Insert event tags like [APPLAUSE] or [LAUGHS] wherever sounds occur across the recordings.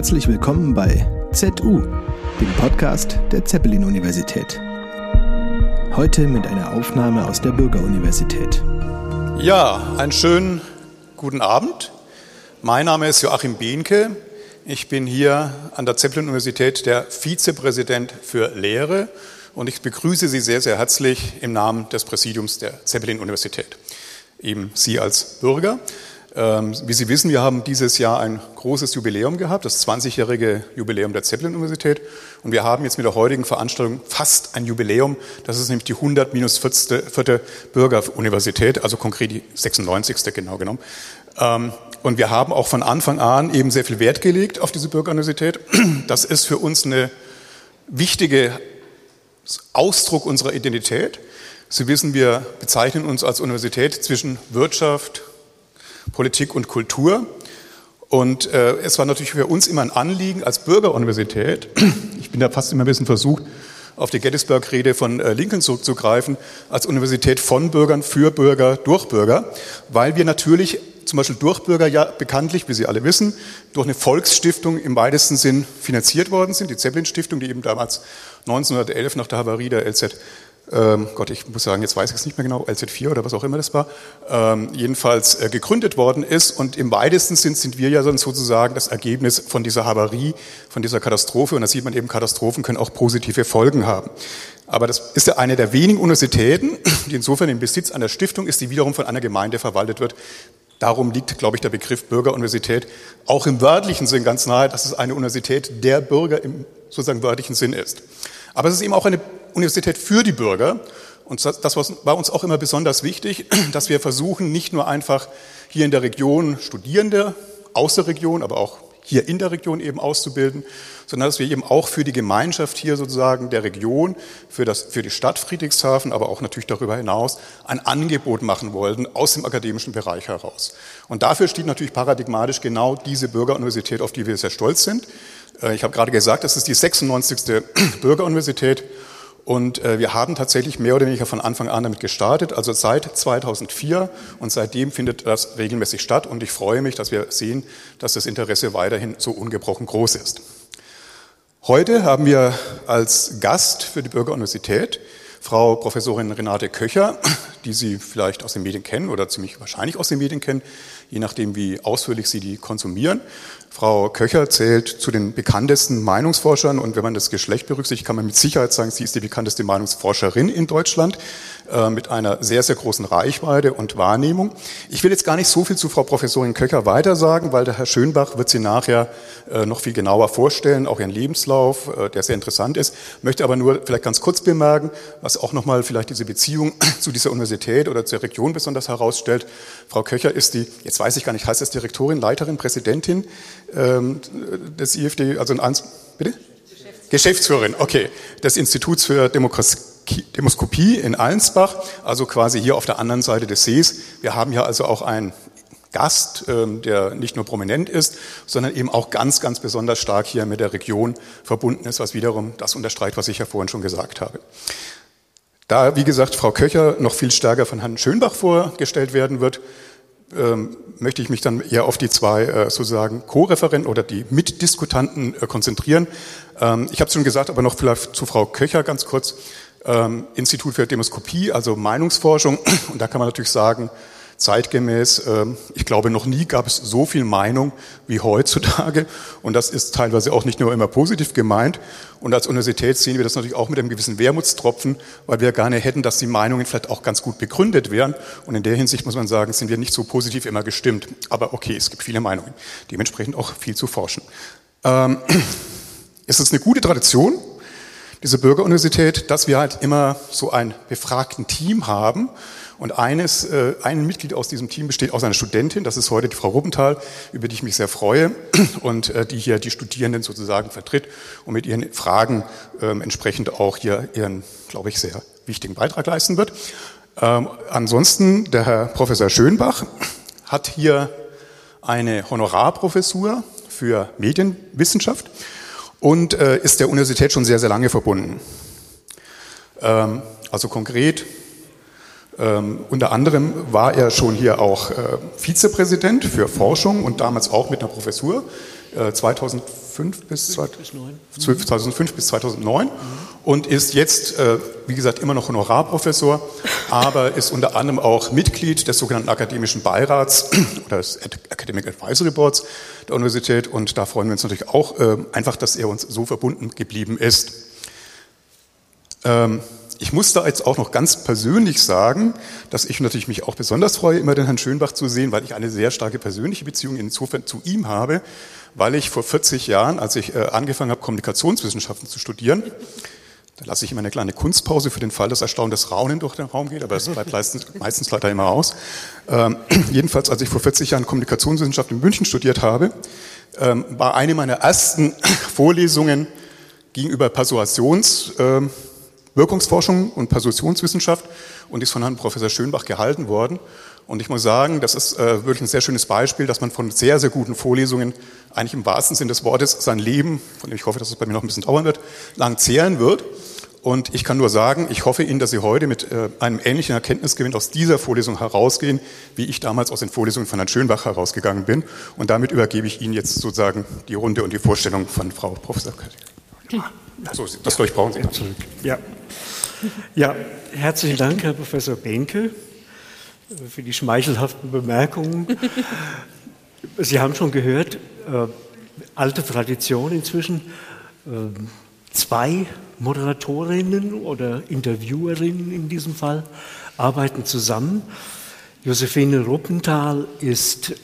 Herzlich willkommen bei ZU, dem Podcast der Zeppelin-Universität. Heute mit einer Aufnahme aus der Bürgeruniversität. Ja, einen schönen guten Abend. Mein Name ist Joachim Behnke. Ich bin hier an der Zeppelin-Universität der Vizepräsident für Lehre und ich begrüße Sie sehr, sehr herzlich im Namen des Präsidiums der Zeppelin-Universität. Eben Sie als Bürger. Ähm, wie Sie wissen, wir haben dieses Jahr ein großes Jubiläum gehabt, das 20-jährige Jubiläum der Zeppelin-Universität. Und wir haben jetzt mit der heutigen Veranstaltung fast ein Jubiläum. Das ist nämlich die 100 minus 4. Bürgeruniversität, also konkret die 96. genau genommen. Ähm, und wir haben auch von Anfang an eben sehr viel Wert gelegt auf diese Bürgeruniversität. Das ist für uns eine wichtige Ausdruck unserer Identität. Sie wissen, wir bezeichnen uns als Universität zwischen Wirtschaft, Politik und Kultur. Und äh, es war natürlich für uns immer ein Anliegen als Bürgeruniversität, [CLEARS THROAT] ich bin da fast immer ein bisschen versucht, auf die Gettysburg-Rede von äh, Lincoln zurückzugreifen, als Universität von Bürgern, für Bürger, durch Bürger, weil wir natürlich zum Beispiel durch Bürger ja bekanntlich, wie Sie alle wissen, durch eine Volksstiftung im weitesten Sinn finanziert worden sind, die Zeppelin-Stiftung, die eben damals 1911 nach der Havarie der LZ ähm, Gott, ich muss sagen, jetzt weiß ich es nicht mehr genau, LZ4 oder was auch immer das war, ähm, jedenfalls äh, gegründet worden ist. Und im weitesten Sinn sind wir ja sozusagen das Ergebnis von dieser Havarie, von dieser Katastrophe. Und da sieht man eben, Katastrophen können auch positive Folgen haben. Aber das ist ja eine der wenigen Universitäten, [CLEARS THROAT] die insofern im Besitz einer Stiftung ist, die wiederum von einer Gemeinde verwaltet wird. Darum liegt, glaube ich, der Begriff Bürgeruniversität auch im wörtlichen Sinn ganz nahe, dass es eine Universität der Bürger im sozusagen wörtlichen Sinn ist. Aber es ist eben auch eine Universität für die Bürger. Und das war uns auch immer besonders wichtig, [CLEARS THROAT] dass wir versuchen, nicht nur einfach hier in der Region Studierende aus der Region, aber auch hier in der Region eben auszubilden, sondern dass wir eben auch für die Gemeinschaft hier sozusagen der Region, für, das, für die Stadt Friedrichshafen, aber auch natürlich darüber hinaus ein Angebot machen wollten aus dem akademischen Bereich heraus. Und dafür steht natürlich paradigmatisch genau diese Bürgeruniversität, auf die wir sehr stolz sind. Äh, ich habe gerade gesagt, das ist die 96. [CLEARS THROAT] Bürgeruniversität und äh, wir haben tatsächlich mehr oder weniger von Anfang an damit gestartet, also seit 2004 und seitdem findet das regelmäßig statt und ich freue mich, dass wir sehen, dass das Interesse weiterhin so ungebrochen groß ist. Heute haben wir als Gast für die Bürgeruniversität Frau Professorin Renate Köcher, die Sie vielleicht aus den Medien kennen oder ziemlich wahrscheinlich aus den Medien kennen, je nachdem, wie ausführlich Sie die konsumieren. Frau Köcher zählt zu den bekanntesten Meinungsforschern und wenn man das Geschlecht berücksichtigt, kann man mit Sicherheit sagen, sie ist die bekannteste Meinungsforscherin in Deutschland äh, mit einer sehr, sehr großen Reichweite und Wahrnehmung. Ich will jetzt gar nicht so viel zu Frau Professorin Köcher weiter sagen, weil der Herr Schönbach wird sie nachher äh, noch viel genauer vorstellen, auch ihren Lebenslauf, äh, der sehr interessant ist. Möchte aber nur vielleicht ganz kurz bemerken, was auch nochmal vielleicht diese Beziehung [CLEARS THROAT] zu dieser Universität oder zur Region besonders herausstellt. Frau Köcher ist die, jetzt weiß ich gar nicht, heißt das Direktorin, Leiterin, Präsidentin ähm, des IFD, also ein bitte? Geschäftsführerin, okay, des Instituts für Demoskopie in Allensbach, also quasi hier auf der anderen Seite des Sees. Wir haben hier also auch einen Gast, ähm, der nicht nur prominent ist, sondern eben auch ganz, ganz besonders stark hier mit der Region verbunden ist, was wiederum das unterstreicht, was ich ja vorhin schon gesagt habe. Da, wie gesagt, Frau Köcher noch viel stärker von Herrn Schönbach vorgestellt werden wird, ähm, möchte ich mich dann eher auf die zwei äh, sozusagen Co-Referenten oder die Mitdiskutanten äh, konzentrieren. Ähm, ich habe schon gesagt, aber noch vielleicht zu Frau Köcher ganz kurz. Ähm, Institut für Demoskopie, also Meinungsforschung. [CLEARS THROAT] Und da kann man natürlich sagen, zeitgemäß. Ähm, ich glaube, noch nie gab es so viel Meinung wie heutzutage. Und das ist teilweise auch nicht nur immer positiv gemeint. Und als Universität sehen wir das natürlich auch mit einem gewissen Wermutstropfen, weil wir gerne hätten, dass die Meinungen vielleicht auch ganz gut begründet wären. Und in der Hinsicht muss man sagen, sind wir nicht so positiv immer gestimmt. Aber okay, es gibt viele Meinungen. Dementsprechend auch viel zu forschen. Ähm, [CLEARS THROAT] es ist eine gute Tradition, diese Bürgeruniversität, dass wir halt immer so ein befragten Team haben und eines, äh, ein Mitglied aus diesem Team besteht aus einer Studentin, das ist heute die Frau Rubbenthal, über die ich mich sehr freue [CLEARS THROAT] und äh, die hier die Studierenden sozusagen vertritt und mit ihren Fragen ähm, entsprechend auch hier ihren, glaube ich, sehr wichtigen Beitrag leisten wird. Ähm, ansonsten, der Herr Professor Schönbach hat hier eine Honorarprofessur für Medienwissenschaft und äh, ist der Universität schon sehr, sehr lange verbunden. Ähm, also konkret ähm, unter anderem war er schon hier auch äh, Vizepräsident für Forschung und damals auch mit einer Professur 2005 bis, 2005 bis 2009 mhm. und ist jetzt, äh, wie gesagt, immer noch Honorarprofessor, aber ist unter anderem auch Mitglied des sogenannten akademischen Beirats [CLEARS THROAT] oder des Academic Advisory Boards der Universität und da freuen wir uns natürlich auch äh, einfach, dass er uns so verbunden geblieben ist. Ähm, ich muss da jetzt auch noch ganz persönlich sagen, dass ich natürlich mich auch besonders freue, immer den Herrn Schönbach zu sehen, weil ich eine sehr starke persönliche Beziehung insofern zu ihm habe, weil ich vor 40 Jahren, als ich äh, angefangen habe, Kommunikationswissenschaften zu studieren, da lasse ich immer eine kleine Kunstpause für den Fall, dass erstauntes Raunen durch den Raum geht, aber es bleibt [LAUGHS] meistens, meistens leider immer aus. Ähm, [CLEARS THROAT] jedenfalls, als ich vor 40 Jahren Kommunikationswissenschaft in München studiert habe, ähm, war eine meiner ersten [CLEARS THROAT] Vorlesungen gegenüber Persuasions, ähm, und Persuasionswissenschaft und ist von Herrn Professor Schönbach gehalten worden. Und ich muss sagen, das ist äh, wirklich ein sehr schönes Beispiel, dass man von sehr, sehr guten Vorlesungen eigentlich im wahrsten Sinne des Wortes sein Leben, von dem ich hoffe, dass es bei mir noch ein bisschen dauern wird, lang zehren wird. Und ich kann nur sagen, ich hoffe Ihnen, dass Sie heute mit äh, einem ähnlichen Erkenntnisgewinn aus dieser Vorlesung herausgehen, wie ich damals aus den Vorlesungen von Herrn Schönbach herausgegangen bin. Und damit übergebe ich Ihnen jetzt sozusagen die Runde und die Vorstellung von Frau Professor Köttig. Also, das ja, brauchen Sie. Zurück. Ja. ja, herzlichen Dank, Herr Professor Behnke, für die schmeichelhaften Bemerkungen. Sie haben schon gehört, äh, alte Tradition inzwischen. Äh, zwei Moderatorinnen oder Interviewerinnen in diesem Fall arbeiten zusammen. Josephine Ruppenthal ist äh,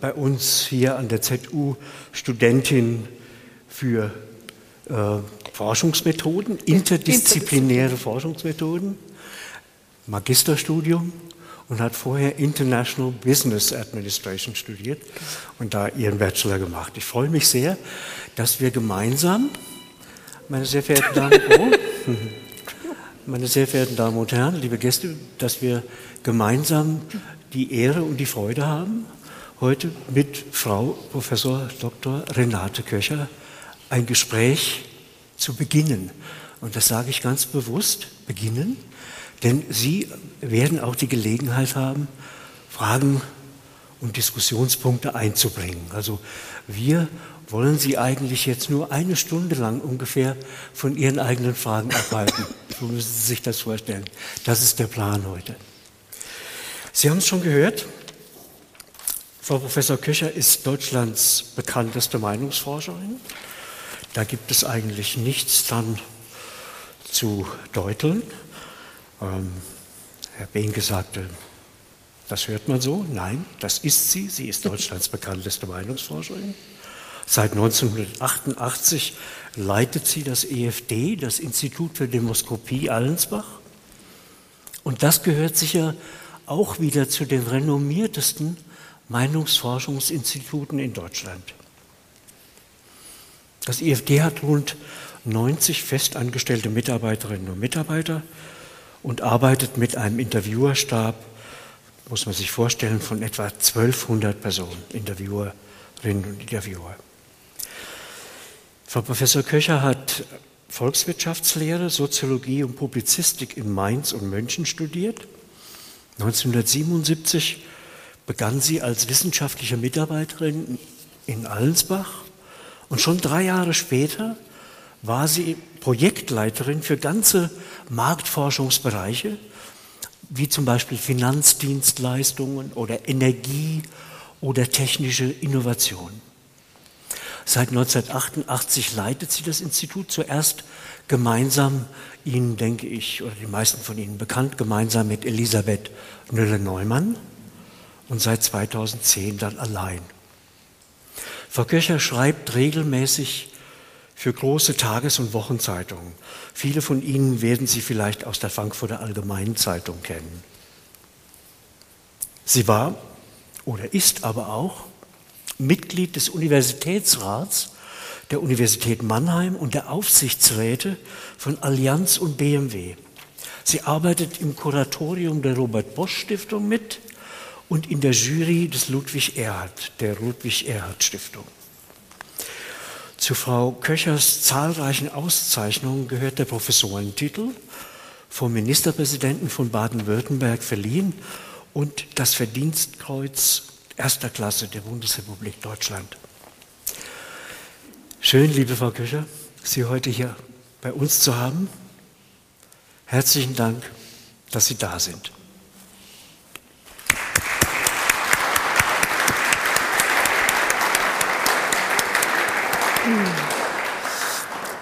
bei uns hier an der ZU Studentin für äh, Forschungsmethoden, interdisziplinäre Forschungsmethoden, Magisterstudium und hat vorher International Business Administration studiert und da ihren Bachelor gemacht. Ich freue mich sehr, dass wir gemeinsam, meine sehr verehrten Damen, oh, [LAUGHS] meine sehr verehrten Damen und Herren, liebe Gäste, dass wir gemeinsam die Ehre und die Freude haben, heute mit Frau Professor Dr. Renate Köcher ein Gespräch zu beginnen. Und das sage ich ganz bewusst, beginnen, denn Sie werden auch die Gelegenheit haben, Fragen und Diskussionspunkte einzubringen. Also wir wollen Sie eigentlich jetzt nur eine Stunde lang ungefähr von Ihren eigenen Fragen abhalten. [LAUGHS] So müssen Sie sich das vorstellen. Das ist der Plan heute. Sie haben es schon gehört. Frau Professor Köcher ist Deutschlands bekannteste Meinungsforscherin. Da gibt es eigentlich nichts dran zu deuteln. Ähm, Herr Behnke sagte, das hört man so. Nein, das ist sie. Sie ist Deutschlands [LAUGHS] bekannteste Meinungsforscherin. Seit 1988 leitet sie das EFD, das Institut für Demoskopie Allensbach. Und das gehört sicher auch wieder zu den renommiertesten Meinungsforschungsinstituten in Deutschland. Das IFD hat rund 90 festangestellte Mitarbeiterinnen und Mitarbeiter und arbeitet mit einem Interviewerstab, muss man sich vorstellen, von etwa 1200 Personen, Interviewerinnen und Interviewer. Frau Professor Köcher hat Volkswirtschaftslehre, Soziologie und Publizistik in Mainz und München studiert. 1977 begann sie als wissenschaftliche Mitarbeiterin in Allensbach und schon drei Jahre später war sie Projektleiterin für ganze Marktforschungsbereiche, wie zum Beispiel Finanzdienstleistungen oder Energie oder technische Innovation. Seit 1988 leitet sie das Institut zuerst gemeinsam, Ihnen denke ich, oder die meisten von Ihnen bekannt, gemeinsam mit Elisabeth Nülle-Neumann und seit 2010 dann allein. Frau Köcher schreibt regelmäßig für große Tages- und Wochenzeitungen. Viele von Ihnen werden sie vielleicht aus der Frankfurter Allgemeinen Zeitung kennen. Sie war oder ist aber auch Mitglied des Universitätsrats der Universität Mannheim und der Aufsichtsräte von Allianz und BMW. Sie arbeitet im Kuratorium der Robert Bosch Stiftung mit und in der Jury des Ludwig Erhard, der Ludwig Erhard Stiftung. Zu Frau Köchers zahlreichen Auszeichnungen gehört der Professorentitel vom Ministerpräsidenten von Baden-Württemberg verliehen und das Verdienstkreuz erster Klasse der Bundesrepublik Deutschland. Schön, liebe Frau Köcher, Sie heute hier bei uns zu haben. Herzlichen Dank, dass Sie da sind.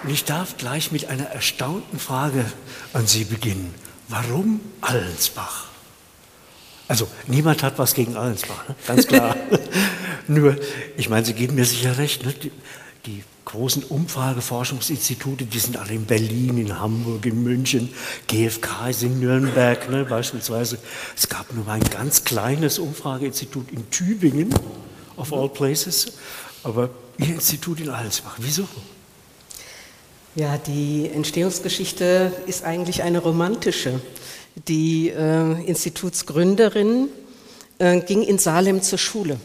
Und ich darf gleich mit einer erstaunten Frage an Sie beginnen. Warum Allensbach? Also niemand hat was gegen Allensbach, ne? ganz klar. [LAUGHS] Nur, ich meine, Sie geben mir sicher recht, ne? die, die, großen Umfrageforschungsinstitute, die sind alle in Berlin, in Hamburg, in München, GfK ist in Nürnberg ne? beispielsweise. Es gab nur ein ganz kleines Umfrageinstitut in Tübingen, of all places, aber Ihr Institut in Allensbach, wieso? Ja, die Entstehungsgeschichte ist eigentlich eine romantische. Die äh, Institutsgründerin äh, ging in Salem zur Schule.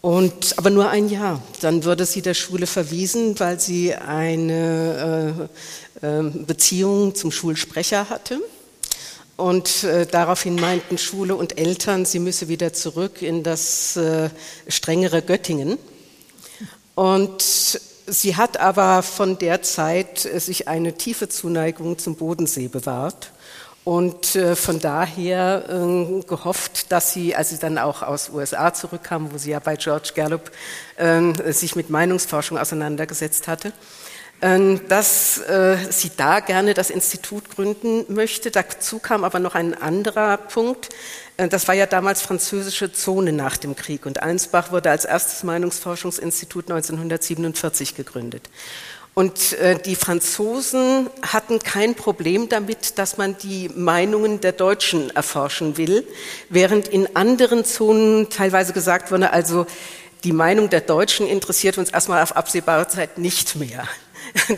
Und, aber nur ein Jahr. Dann wurde sie der Schule verwiesen, weil sie eine äh, äh Beziehung zum Schulsprecher hatte. Und äh, daraufhin meinten Schule und Eltern, sie müsse wieder zurück in das äh, strengere Göttingen. Und Sie hat aber von der Zeit äh, sich eine tiefe Zuneigung zum Bodensee bewahrt und äh, von daher ähm, gehofft, dass sie, als sie dann auch aus USA zurückkam, wo sie ja bei George Gallup ähm, sich mit Meinungsforschung auseinandergesetzt hatte, dass äh, sie da gerne das Institut gründen möchte. Dazu kam aber noch ein anderer Punkt. Äh, das war ja damals französische Zone nach dem Krieg und Allensbach wurde als erstes Meinungsforschungsinstitut 1947 gegründet. Und äh, die Franzosen hatten kein Problem damit, dass man die Meinungen der Deutschen erforschen will, während in anderen Zonen teilweise gesagt wurde, also die Meinung der Deutschen interessiert uns erstmal auf absehbare Zeit nicht mehr.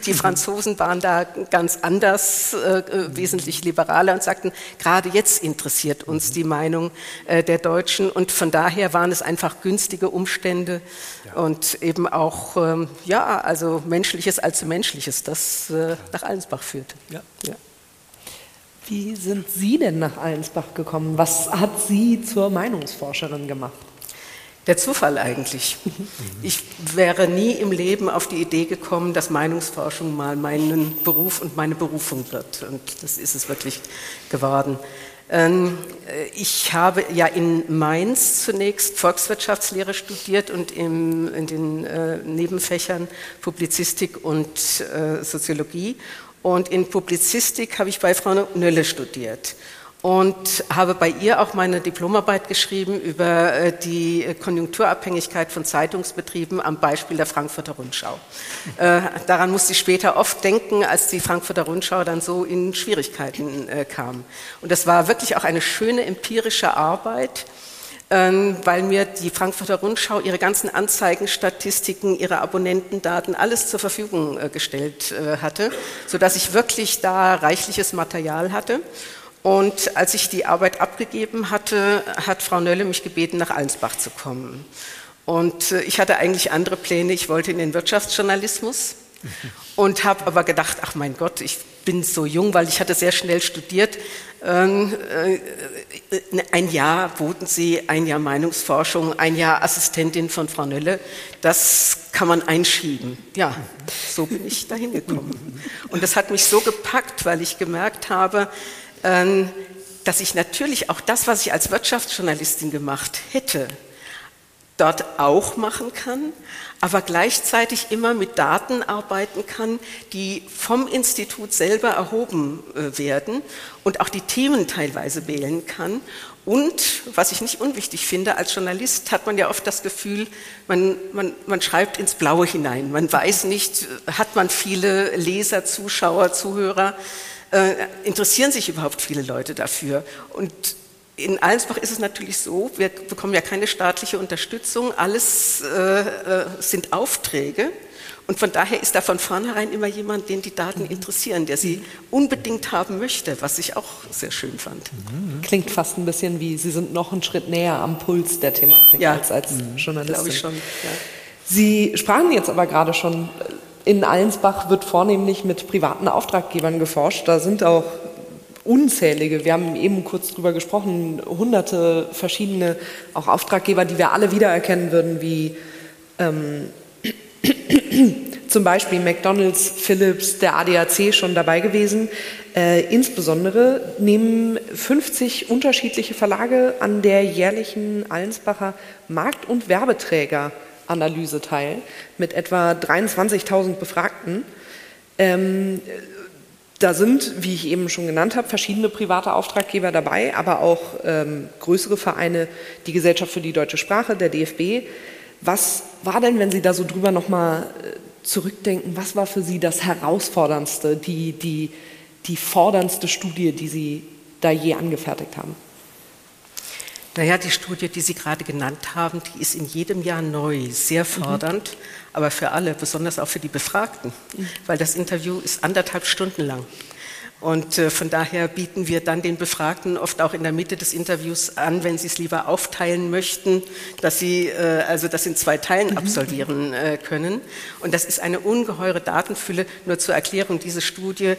Die mhm. Franzosen waren da ganz anders, äh, äh, wesentlich liberaler und sagten, gerade jetzt interessiert uns mhm. die Meinung äh, der Deutschen und von daher waren es einfach günstige Umstände ja. und eben auch, ähm, ja, also Menschliches als Menschliches, das äh, nach Allensbach führte. Ja. ja. Wie sind Sie denn nach Allensbach gekommen? Was hat Sie zur Meinungsforscherin gemacht? Der Zufall eigentlich. Ich wäre nie im Leben auf die Idee gekommen, dass Meinungsforschung mal meinen Beruf und meine Berufung wird. Und das ist es wirklich geworden. Ähm, ich habe ja in Mainz zunächst Volkswirtschaftslehre studiert und in den äh, Nebenfächern Publizistik und äh, Soziologie. Und in Publizistik habe ich bei Frau Nölle studiert und habe bei ihr auch meine Diplomarbeit geschrieben über äh, die Konjunkturabhängigkeit von Zeitungsbetrieben am Beispiel der Frankfurter Rundschau. Äh, daran musste ich später oft denken, als die Frankfurter Rundschau dann so in Schwierigkeiten äh, kam. Und das war wirklich auch eine schöne empirische Arbeit, ähm, weil mir die Frankfurter Rundschau ihre ganzen Anzeigenstatistiken, ihre Abonnentendaten, alles zur Verfügung gestellt hatte, sodass ich wirklich da reichliches Material hatte. Und als ich die Arbeit abgegeben hatte, hat Frau Nölle mich gebeten, nach Allensbach zu kommen. Und äh, ich hatte eigentlich andere Pläne. Ich wollte in den Wirtschaftsjournalismus [LAUGHS] und habe aber gedacht, ach mein Gott, ich bin so jung, weil ich hatte sehr schnell studiert. Ähm, äh, ein Jahr Bodensee, ein Jahr Meinungsforschung, ein Jahr Assistentin von Frau Nölle, das kann man einschieben. Ja, so bin ich dahin gekommen. [LAUGHS] Und das hat mich so gepackt, weil ich gemerkt habe, dass ich natürlich auch das, was ich als Wirtschaftsjournalistin gemacht hätte, dort auch machen kann, aber gleichzeitig immer mit Daten arbeiten kann, die vom Institut selber erhoben äh, werden und auch die Themen teilweise wählen kann. Und, was ich nicht unwichtig finde, als Journalist hat man ja oft das Gefühl, man, man, man schreibt ins Blaue hinein. Man weiß nicht, hat man viele Leser, Zuschauer, Zuhörer äh, interessieren sich überhaupt viele Leute dafür. Und in Allensbach ist es natürlich so, wir bekommen ja keine staatliche Unterstützung, alles äh, äh, sind Aufträge. Und von daher ist da von vornherein immer jemand, den die Daten interessieren, der sie unbedingt haben möchte, was ich auch sehr schön fand. Klingt fast ein bisschen wie, Sie sind noch einen Schritt näher am Puls der Thematik ja, als als mhm. Journalistin. Glaube ich schon. Ja. Sie sprachen jetzt aber gerade schon in Allensbach wird vornehmlich mit privaten Auftraggebern geforscht. Da sind auch unzählige, wir haben eben kurz drüber gesprochen, hunderte verschiedene auch Auftraggeber, die wir alle wiedererkennen würden, wie ähm, [CLEARS THROAT] zum Beispiel McDonald's, Philips, der ADAC schon dabei gewesen. Äh, insbesondere nehmen 50 unterschiedliche Verlage an der jährlichen Allensbacher Markt- und Werbeträgeranalyse teil mit etwa 23.000 Befragten. Ähm, da sind, wie ich eben schon genannt habe, verschiedene private Auftraggeber dabei, aber auch ähm, größere Vereine, die Gesellschaft für die deutsche Sprache, der DFB. Was war denn, wenn Sie da so drüber nochmal äh, zurückdenken, was war für Sie das Herausforderndste, die, die, die forderndste Studie, die Sie da je angefertigt haben? Naja, die Studie, die Sie gerade genannt haben, die ist in jedem Jahr neu, sehr fordernd, mhm. aber für alle, besonders auch für die Befragten, mhm. weil das Interview ist anderthalb Stunden lang. Und äh, von daher bieten wir dann den Befragten oft auch in der Mitte des Interviews an, wenn sie es lieber aufteilen möchten, dass sie äh, also das in zwei Teilen mhm. absolvieren äh, können. Und das ist eine ungeheure Datenfülle. Nur zur Erklärung, diese Studie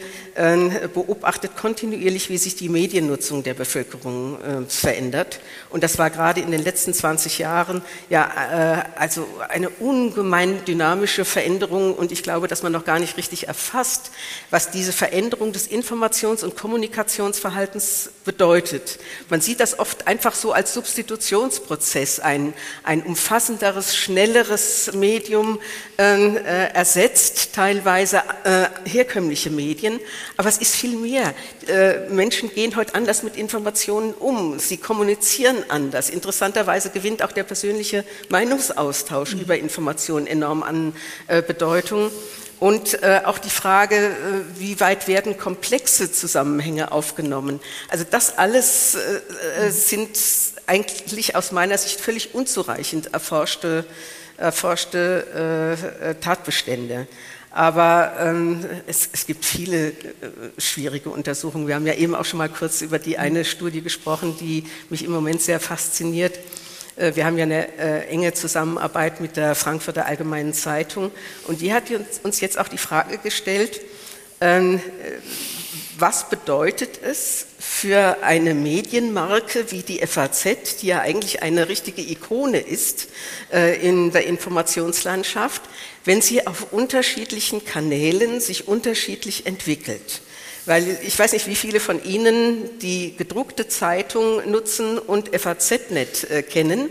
beobachtet kontinuierlich, wie sich die Mediennutzung der Bevölkerung verändert. Und das war gerade in den letzten 20 Jahren ja also eine ungemein dynamische Veränderung. Und ich glaube, dass man noch gar nicht richtig erfasst, was diese Veränderung des Informations Informations- und Kommunikationsverhaltens bedeutet. Man sieht das oft einfach so als Substitutionsprozess, ein, ein umfassenderes, schnelleres Medium ähm, äh, ersetzt teilweise äh, herkömmliche Medien. Aber es ist viel mehr. Äh, Menschen gehen heute anders mit Informationen um. Sie kommunizieren anders. Interessanterweise gewinnt auch der persönliche Meinungsaustausch mhm. über Informationen enorm an äh, Bedeutung. Und äh, auch die Frage, äh, wie weit werden komplexe Zusammenhänge aufgenommen. Also das alles äh, äh sind eigentlich aus meiner Sicht völlig unzureichend erforschte, erforschte äh, Tatbestände. Aber ähm, es, es, gibt viele äh, schwierige Untersuchungen. Wir haben ja eben auch schon mal kurz über die eine Studie gesprochen, die mich im Moment sehr fasziniert. Äh, wir haben ja eine äh, enge Zusammenarbeit mit der Frankfurter Allgemeinen Zeitung und die hat uns jetzt auch die Frage gestellt, ähm, äh, was bedeutet es für eine Medienmarke wie die FAZ, die ja eigentlich eine richtige Ikone ist in der Informationslandschaft, wenn sie auf unterschiedlichen Kanälen sich unterschiedlich entwickelt? Weil ich weiß nicht, wie viele von Ihnen die gedruckte Zeitung nutzen und FAZ-Net äh, kennen.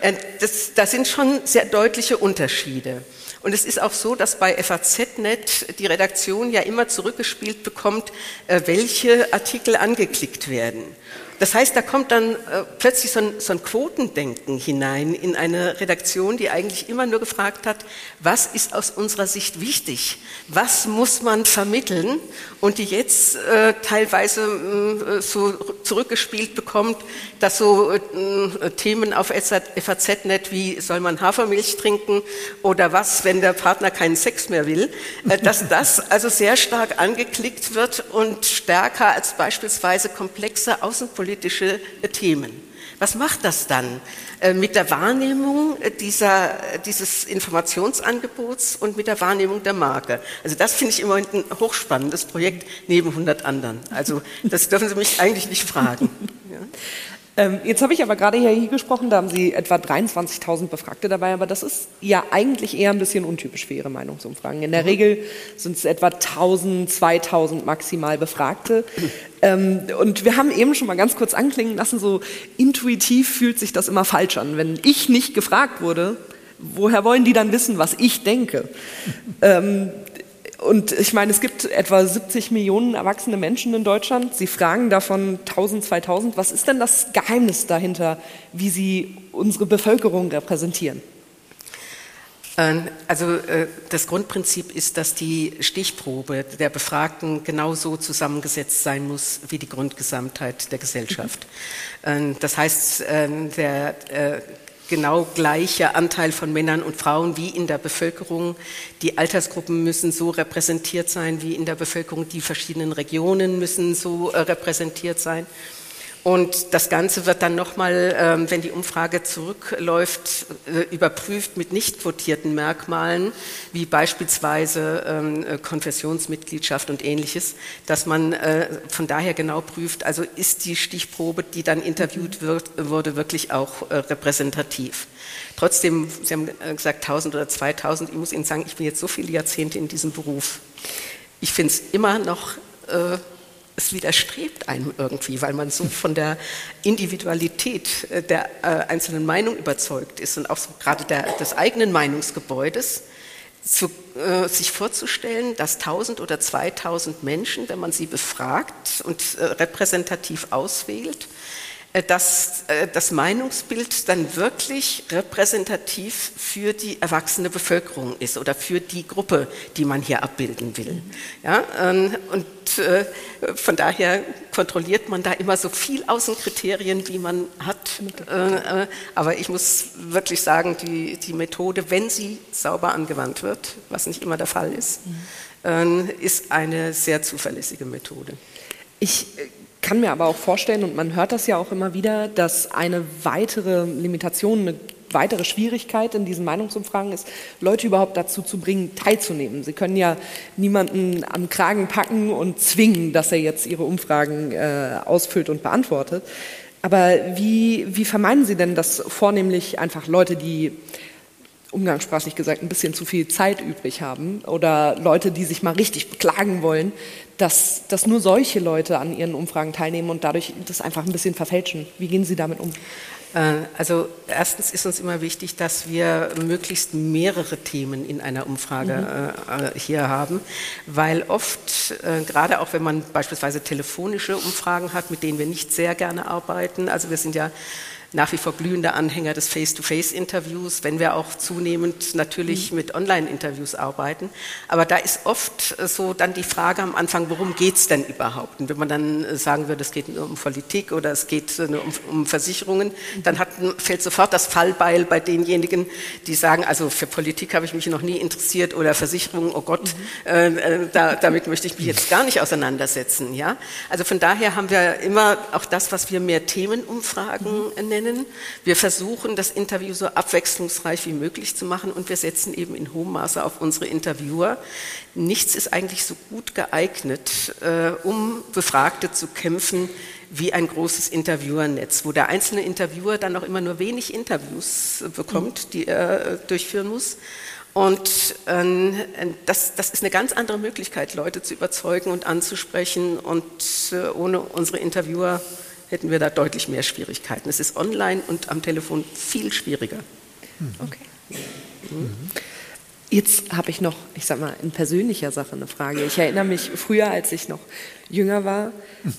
Äh, das, das sind schon sehr deutliche Unterschiede. Und es ist auch so, dass bei FAZ.net die Redaktion ja immer zurückgespielt bekommt, äh, welche Artikel angeklickt werden. Das heißt, da kommt dann äh, plötzlich so ein, so ein, Quotendenken hinein in eine Redaktion, die eigentlich immer nur gefragt hat, was ist aus unserer Sicht wichtig? Was muss man vermitteln? Und die jetzt äh, teilweise äh, so zurückgespielt bekommt, dass so äh, Themen auf FAZ-Net wie soll man Hafermilch trinken oder was, wenn der Partner keinen Sex mehr will, äh, dass [LAUGHS] das also sehr stark angeklickt wird und stärker als beispielsweise komplexe Außenpolitik politische Themen. Was macht das dann äh, mit der Wahrnehmung dieser, dieses Informationsangebots und mit der Wahrnehmung der Marke? Also das finde ich immer ein hochspannendes Projekt neben 100 anderen. Also das dürfen Sie mich eigentlich nicht fragen. [LAUGHS] Ja. Ähm, jetzt habe ich aber gerade hier gesprochen, da haben Sie etwa 23.000 Befragte dabei, aber das ist ja eigentlich eher ein bisschen untypisch für Ihre Meinungsumfragen. In der mhm. Regel sind es etwa 1.000, 2.000 maximal Befragte. Ähm, und wir haben eben schon mal ganz kurz anklingen lassen, so intuitiv fühlt sich das immer falsch an. Wenn ich nicht gefragt wurde, woher wollen die dann wissen, was ich denke? [LAUGHS] Ähm, und ich meine, es gibt etwa 70 Millionen erwachsene Menschen in Deutschland. Sie fragen davon 1000, 2000. Was ist denn das Geheimnis dahinter, wie Sie unsere Bevölkerung repräsentieren? Ähm, also äh, das Grundprinzip ist, dass die Stichprobe der Befragten genauso zusammengesetzt sein muss wie die Grundgesamtheit der Gesellschaft. Mhm. Das heißt, ähm, der äh, genau gleicher Anteil von Männern und Frauen wie in der Bevölkerung. Die Altersgruppen müssen so repräsentiert sein wie in der Bevölkerung. Die verschiedenen Regionen müssen so äh, repräsentiert sein. Und das Ganze wird dann nochmal, ähm, wenn die Umfrage zurückläuft, äh, überprüft mit nicht quotierten Merkmalen, wie beispielsweise ähm, äh, Konfessionsmitgliedschaft und ähnliches, dass man äh, von daher genau prüft, also ist die Stichprobe, die dann interviewt wird, wurde, wirklich auch repräsentativ. Trotzdem, Sie haben gesagt 1000 oder 2000, ich muss Ihnen sagen, ich bin jetzt so viele Jahrzehnte in diesem Beruf. Ich finde es immer noch es widerstrebt einem irgendwie, weil man so von der Individualität äh, der äh, einzelnen Meinung überzeugt ist und auch so gerade der, des eigenen Meinungsgebäudes, zu, äh, sich vorzustellen, dass 1000 oder 2000 Menschen, wenn man sie befragt und äh, repräsentativ auswählt, äh, dass äh, das Meinungsbild dann wirklich repräsentativ für die erwachsene Bevölkerung ist oder für die Gruppe, die man hier abbilden will. Ja, ähm, und äh, von daher kontrolliert man da immer so viel Außenkriterien, wie man hat. Aber ich muss wirklich sagen, die, die Methode, wenn sie sauber angewandt wird, was nicht immer der Fall ist, mhm. ist eine sehr zuverlässige Methode. Ich kann mir aber auch vorstellen, und man hört das ja auch immer wieder, dass eine weitere Limitation, eine weitere Schwierigkeit in diesen Meinungsumfragen ist, Leute überhaupt dazu zu bringen, teilzunehmen. Sie können ja niemanden am Kragen packen und zwingen, dass er jetzt ihre Umfragen äh, ausfüllt und beantwortet. Aber wie, wie vermeiden Sie denn, dass vornehmlich einfach Leute, die umgangssprachlich gesagt ein bisschen zu viel Zeit übrig haben oder Leute, die sich mal richtig beklagen wollen, dass, dass nur solche Leute an ihren Umfragen teilnehmen und dadurch das einfach ein bisschen verfälschen. Wie gehen Sie damit um? Äh, also erstens ist uns immer wichtig, dass wir möglichst mehrere Themen in einer Umfrage mhm. Äh, hier haben, weil oft, äh, gerade auch wenn man beispielsweise telefonische Umfragen hat, mit denen wir nicht sehr gerne arbeiten, also wir sind ja nach wie vor glühende Anhänger des Face-to-Face-Interviews, wenn wir auch zunehmend natürlich mhm. mit Online-Interviews arbeiten. Aber da ist oft äh, so dann die Frage am Anfang, worum geht es denn überhaupt? Und wenn man dann äh, sagen würde, es geht nur um Politik oder es geht nur um, um Versicherungen, dann hat, fällt sofort das Fallbeil bei denjenigen, die sagen, also für Politik habe ich mich noch nie interessiert oder Versicherungen, oh Gott, mhm. äh, da, damit möchte ich mich jetzt gar nicht auseinandersetzen. Ja? Also von daher haben wir immer auch das, was wir mehr Themenumfragen mhm. nennen, nennen. Wir versuchen, das Interview so abwechslungsreich wie möglich zu machen und wir setzen eben in hohem Maße auf unsere Interviewer. Nichts ist eigentlich so gut geeignet, äh, um Befragte zu kämpfen, wie ein großes Interviewernetz, wo der einzelne Interviewer dann auch immer nur wenig Interviews bekommt, die er äh, durchführen muss. Und ähm, das, das, ist eine ganz andere Möglichkeit, Leute zu überzeugen und anzusprechen und äh, ohne unsere Interviewer hätten wir da deutlich mehr Schwierigkeiten. Es ist online und am Telefon viel schwieriger. Okay. Mhm. Jetzt habe ich noch, ich sag mal, in persönlicher Sache eine Frage. Ich erinnere mich früher, als ich noch jünger war.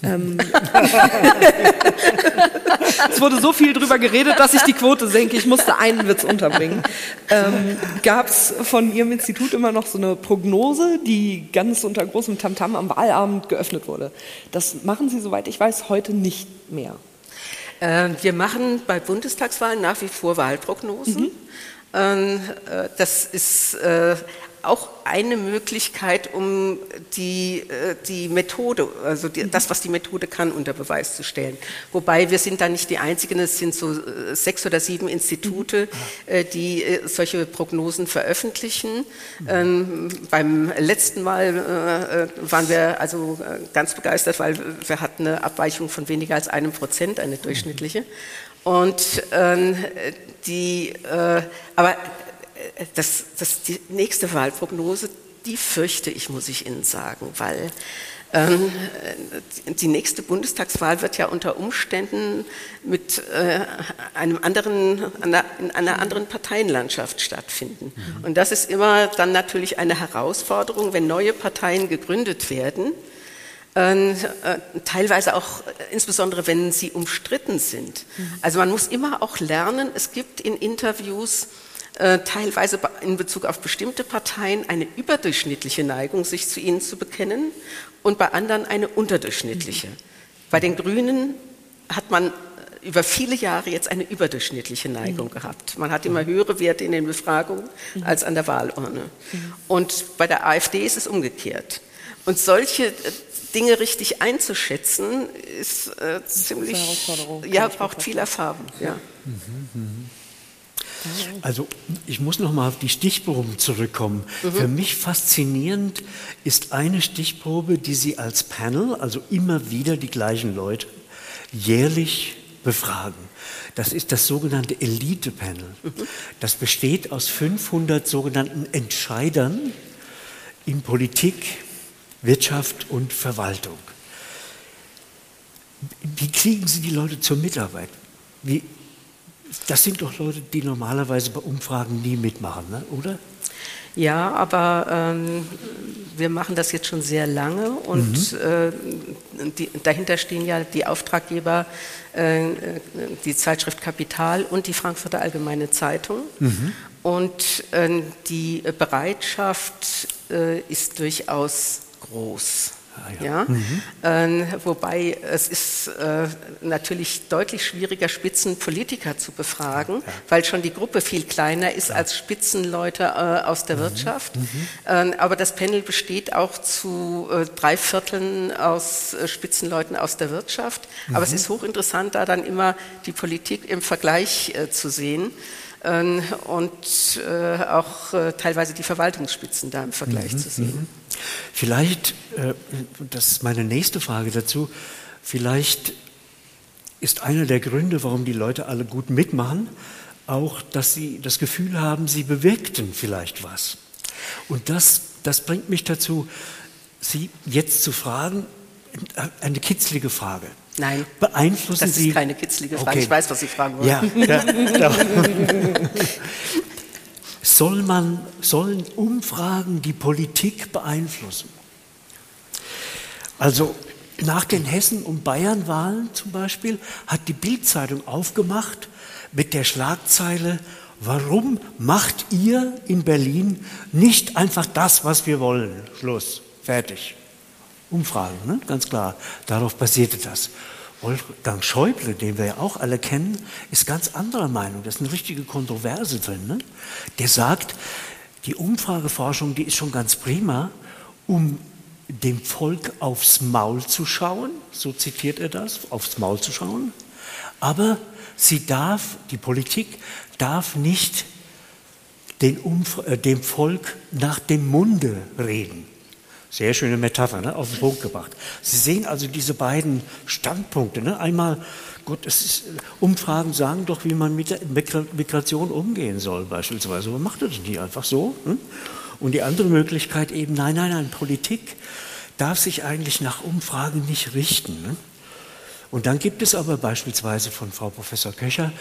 Ähm, [LAUGHS] es wurde so viel darüber geredet, dass ich die Quote senke. Ich musste einen Witz unterbringen. Ähm, Gab es von Ihrem Institut immer noch so eine Prognose, die ganz unter großem Tamtam am Wahlabend geöffnet wurde? Das machen Sie, soweit ich weiß, heute nicht mehr. Äh, wir machen bei Bundestagswahlen nach wie vor Wahlprognosen. Mhm. Ähm, äh, das ist äh, auch eine Möglichkeit, um die, äh, die Methode, also die, das, was die Methode kann, unter Beweis zu stellen. Wobei wir sind da nicht die Einzigen, es sind so sechs oder sieben Institute, die solche Prognosen veröffentlichen. Ähm, beim letzten Mal waren wir also ganz begeistert, weil wir hatten eine Abweichung von weniger als einem Prozent, eine durchschnittliche. Und ähm, die, äh, aber äh, das, das, die nächste Wahlprognose, die fürchte ich, muss ich Ihnen sagen, weil ähm, die nächste Bundestagswahl wird ja unter Umständen mit äh, einem anderen, einer, in einer anderen Parteienlandschaft stattfinden. Mhm. Und das ist immer dann natürlich eine Herausforderung, wenn neue Parteien gegründet werden teilweise auch äh, insbesondere, wenn sie umstritten sind. Also man muss immer auch lernen, es gibt in Interviews äh, teilweise in Bezug auf bestimmte Parteien eine überdurchschnittliche Neigung, sich zu ihnen zu bekennen und bei anderen eine unterdurchschnittliche. Bei den Grünen hat man über viele Jahre jetzt eine überdurchschnittliche Neigung gehabt. Man hat immer höhere Werte in den Befragungen als an der Wahlurne. Und bei der AfD ist es umgekehrt. Und solche äh, Dinge richtig einzuschätzen, ist äh, ziemlich, ja, braucht viel Erfahrung. Ja. Mhm, mhm. Also ich muss noch mal auf die Stichproben zurückkommen. Mhm. Für mich faszinierend ist eine Stichprobe, die Sie als Panel, also immer wieder die gleichen Leute, jährlich befragen. Das ist das sogenannte Elite-Panel. Mhm. Das besteht aus 500 sogenannten Entscheidern in Politik, Wirtschaft und Verwaltung. Wie kriegen Sie die Leute zur Mitarbeit? Wie, das sind doch Leute, die normalerweise bei Umfragen nie mitmachen, ne? oder? Ja, aber ähm, wir machen das jetzt schon sehr lange und mhm. äh, die, dahinter stehen ja die Auftraggeber, äh, die Zeitschrift Kapital und die Frankfurter Allgemeine Zeitung. Mhm. Und äh, die Bereitschaft äh, ist durchaus groß. Ah, ja. ja? Mhm. Ähm, wobei es ist äh, natürlich deutlich schwieriger, Spitzenpolitiker zu befragen, ja. weil schon die Gruppe viel kleiner ist ja. als Spitzenleute äh, aus der mhm. Wirtschaft. Mhm. Ähm, aber das Panel besteht auch zu äh, drei Vierteln aus äh, Spitzenleuten aus der Wirtschaft. Aber es mhm. ist hochinteressant, da dann immer die Politik im Vergleich äh, zu sehen. Ähm, und äh, auch äh, teilweise die Verwaltungsspitzen da im Vergleich mhm, zu sehen. Vielleicht, äh, das ist meine nächste Frage dazu, vielleicht ist einer der Gründe, warum die Leute alle gut mitmachen, auch, dass sie das Gefühl haben, sie bewirkten vielleicht was. Und das, das bringt mich dazu, Sie jetzt zu fragen, eine kitzlige Frage. Nein, beeinflussen das Sie. ist keine kitzlige Frage. Okay. Ich weiß, was Sie fragen wollen. Ja, ja, [LAUGHS] [LAUGHS] Soll man, sollen Umfragen die Politik beeinflussen? Also nach den Hessen- und Bayernwahlen zum Beispiel hat die Bildzeitung aufgemacht mit der Schlagzeile, warum macht ihr in Berlin nicht einfach das, was wir wollen? Schluss, fertig. Umfragen, ne? ganz klar. Darauf basierte das. Wolfgang Schäuble, den wir ja auch alle kennen, ist ganz anderer Meinung. Da ist eine richtige Kontroverse drin. Ne? Der sagt, die Umfrageforschung, die ist schon ganz prima, um dem Volk aufs Maul zu schauen, so zitiert er das, aufs Maul zu schauen, aber sie darf, die Politik darf nicht den Umf äh, dem Volk nach dem Munde reden. Sehr schöne Metapher, ne? auf den Punkt gebracht. Sie sehen also diese beiden Standpunkte. Ne? Einmal, Gott, es ist, Umfragen sagen doch, wie man mit der Migration umgehen soll, beispielsweise. Man macht das nicht einfach so. Ne? Und die andere Möglichkeit eben, nein, nein, nein, Politik darf sich eigentlich nach Umfragen nicht richten. Ne? Und dann gibt es aber beispielsweise von Frau Professor Köcher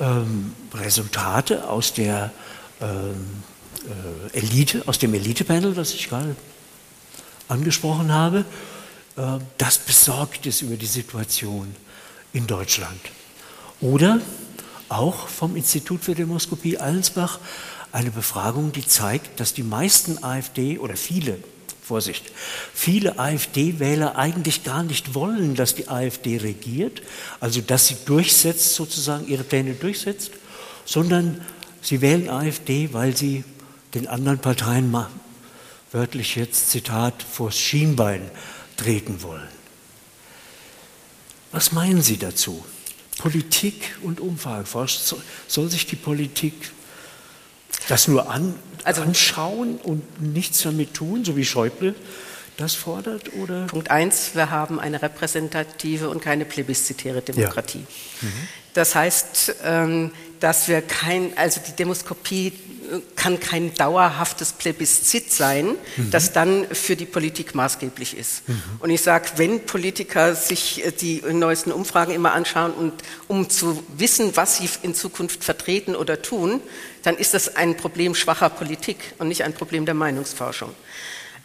ähm, Resultate aus der ähm, äh, Elite, aus dem Elite-Panel, das ich gerade angesprochen habe, äh, das besorgt ist über die Situation in Deutschland. Oder auch vom Institut für Demoskopie Allensbach eine Befragung, die zeigt, dass die meisten AfD oder viele, Vorsicht, viele AfD-Wähler eigentlich gar nicht wollen, dass die AfD regiert, also dass sie durchsetzt, sozusagen ihre Pläne durchsetzt, sondern sie wählen AfD, weil sie den anderen Parteien wörtlich jetzt Zitat, vors Schienbein treten wollen. Was meinen Sie dazu? Politik und Umfrageforschung, soll sich die Politik das nur an, also, anschauen und nichts damit tun, so wie Schäuble das fordert? Oder? Punkt eins, wir haben eine repräsentative und keine plebiszitäre Demokratie. Ja. Mhm. Das heißt, ähm, dass wir kein, also die Demoskopie kann kein dauerhaftes Plebiszit sein, mhm. das dann für die Politik maßgeblich ist. Mhm. Und ich sage, wenn Politiker sich äh, die neuesten Umfragen immer anschauen und um zu wissen, was sie in Zukunft vertreten oder tun, dann ist das ein Problem schwacher Politik und nicht ein Problem der Meinungsforschung.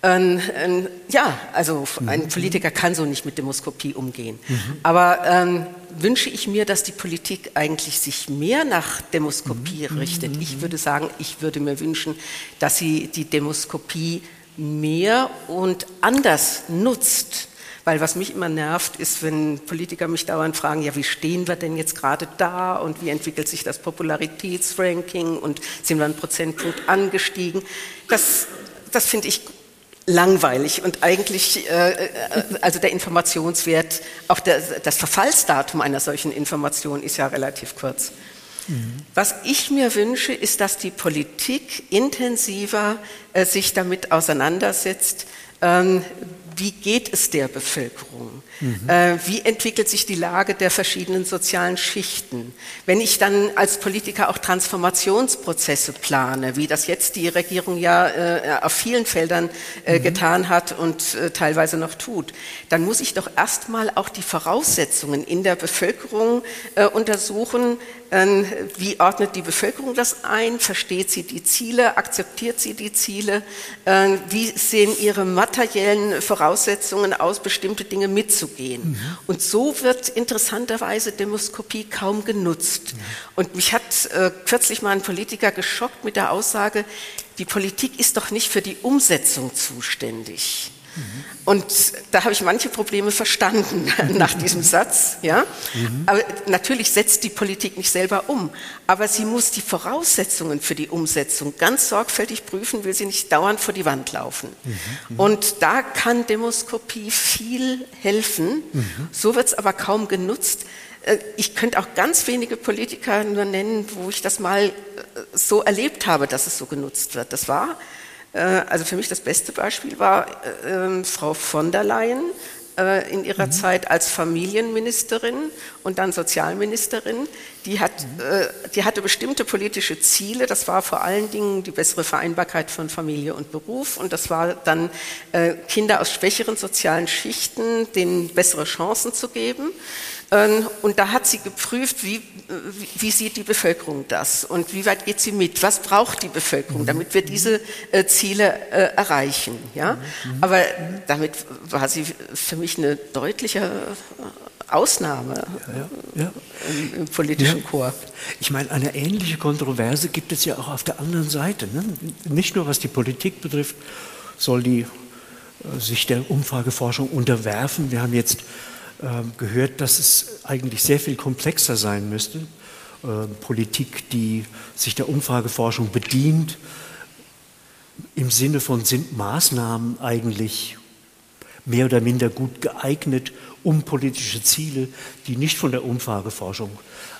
Ähm, ähm, ja, also ein mhm. Politiker kann so nicht mit Demoskopie umgehen. Mhm. Aber ähm, wünsche ich mir, dass die Politik eigentlich sich mehr nach Demoskopie mhm. richtet. Ich würde sagen, ich würde mir wünschen, dass sie die Demoskopie mehr und anders nutzt. Weil was mich immer nervt, ist, wenn Politiker mich dauernd fragen, ja, wie stehen wir denn jetzt gerade da und wie entwickelt sich das Popularitätsranking und sind wir einen Prozentpunkt angestiegen. Das, das finde ich langweilig und eigentlich, äh, äh, also der Informationswert, auch der, das Verfallsdatum einer solchen Information ist ja relativ kurz. Mhm. Was ich mir wünsche, ist, dass die Politik intensiver äh, sich damit auseinandersetzt, ähm, wie geht es der Bevölkerung? Mhm. Äh, wie entwickelt sich die Lage der verschiedenen sozialen Schichten? Wenn ich dann als Politiker auch Transformationsprozesse plane, wie das jetzt die Regierung ja äh, auf vielen Feldern äh, mhm. getan hat und äh, teilweise noch tut, dann muss ich doch erstmal auch die Voraussetzungen in der Bevölkerung äh, untersuchen, ähm, wie ordnet die Bevölkerung das ein? Versteht sie die Ziele? Akzeptiert sie die Ziele? Ähm, wie sehen ihre materiellen Voraussetzungen aus, bestimmte Dinge mitzugehen? Mhm. Und so wird interessanterweise Demoskopie kaum genutzt. Mhm. Und mich hat äh, kürzlich mal ein Politiker geschockt mit der Aussage, die Politik ist doch nicht für die Umsetzung zuständig. Und da habe ich manche Probleme verstanden [LAUGHS] nach diesem Satz. Ja? Mhm. Aber natürlich setzt die Politik nicht selber um, aber sie muss die Voraussetzungen für die Umsetzung ganz sorgfältig prüfen, will sie nicht dauernd vor die Wand laufen. Mhm. Und da kann Demoskopie viel helfen. Mhm. So wird es aber kaum genutzt. Äh, ich könnte auch ganz wenige Politiker nur nennen, wo ich das mal äh, so erlebt habe, dass es so genutzt wird. Das war also für mich das beste Beispiel war äh, ähm, Frau von der Leyen äh, in ihrer mhm. Zeit als Familienministerin und dann Sozialministerin. Die, hat, mhm. die hatte bestimmte politische Ziele. Das war vor allen Dingen die bessere Vereinbarkeit von Familie und Beruf. Und das war dann Kinder aus schwächeren sozialen Schichten, denen bessere Chancen zu geben. Ähm, und da hat sie geprüft, wie, wie, sieht die Bevölkerung das und wie weit geht sie mit? Was braucht die Bevölkerung, mhm. damit wir diese äh, Ziele äh, erreichen? Ja? Mhm. Aber damit war sie für mich eine deutliche äh, Ausnahme ja, ja, ja. Im, Im, politischen Chor. Ich meine, eine ähnliche Kontroverse gibt es ja auch auf der anderen Seite. Ne? Nicht nur was die Politik betrifft, soll die sich der Umfrageforschung unterwerfen. Wir haben jetzt gehört, dass es eigentlich sehr viel komplexer sein müsste. Ähm, Politik, die sich der Umfrageforschung bedient, im Sinne von sind Maßnahmen eigentlich mehr oder minder gut geeignet, um politische Ziele, die nicht von der Umfrageforschung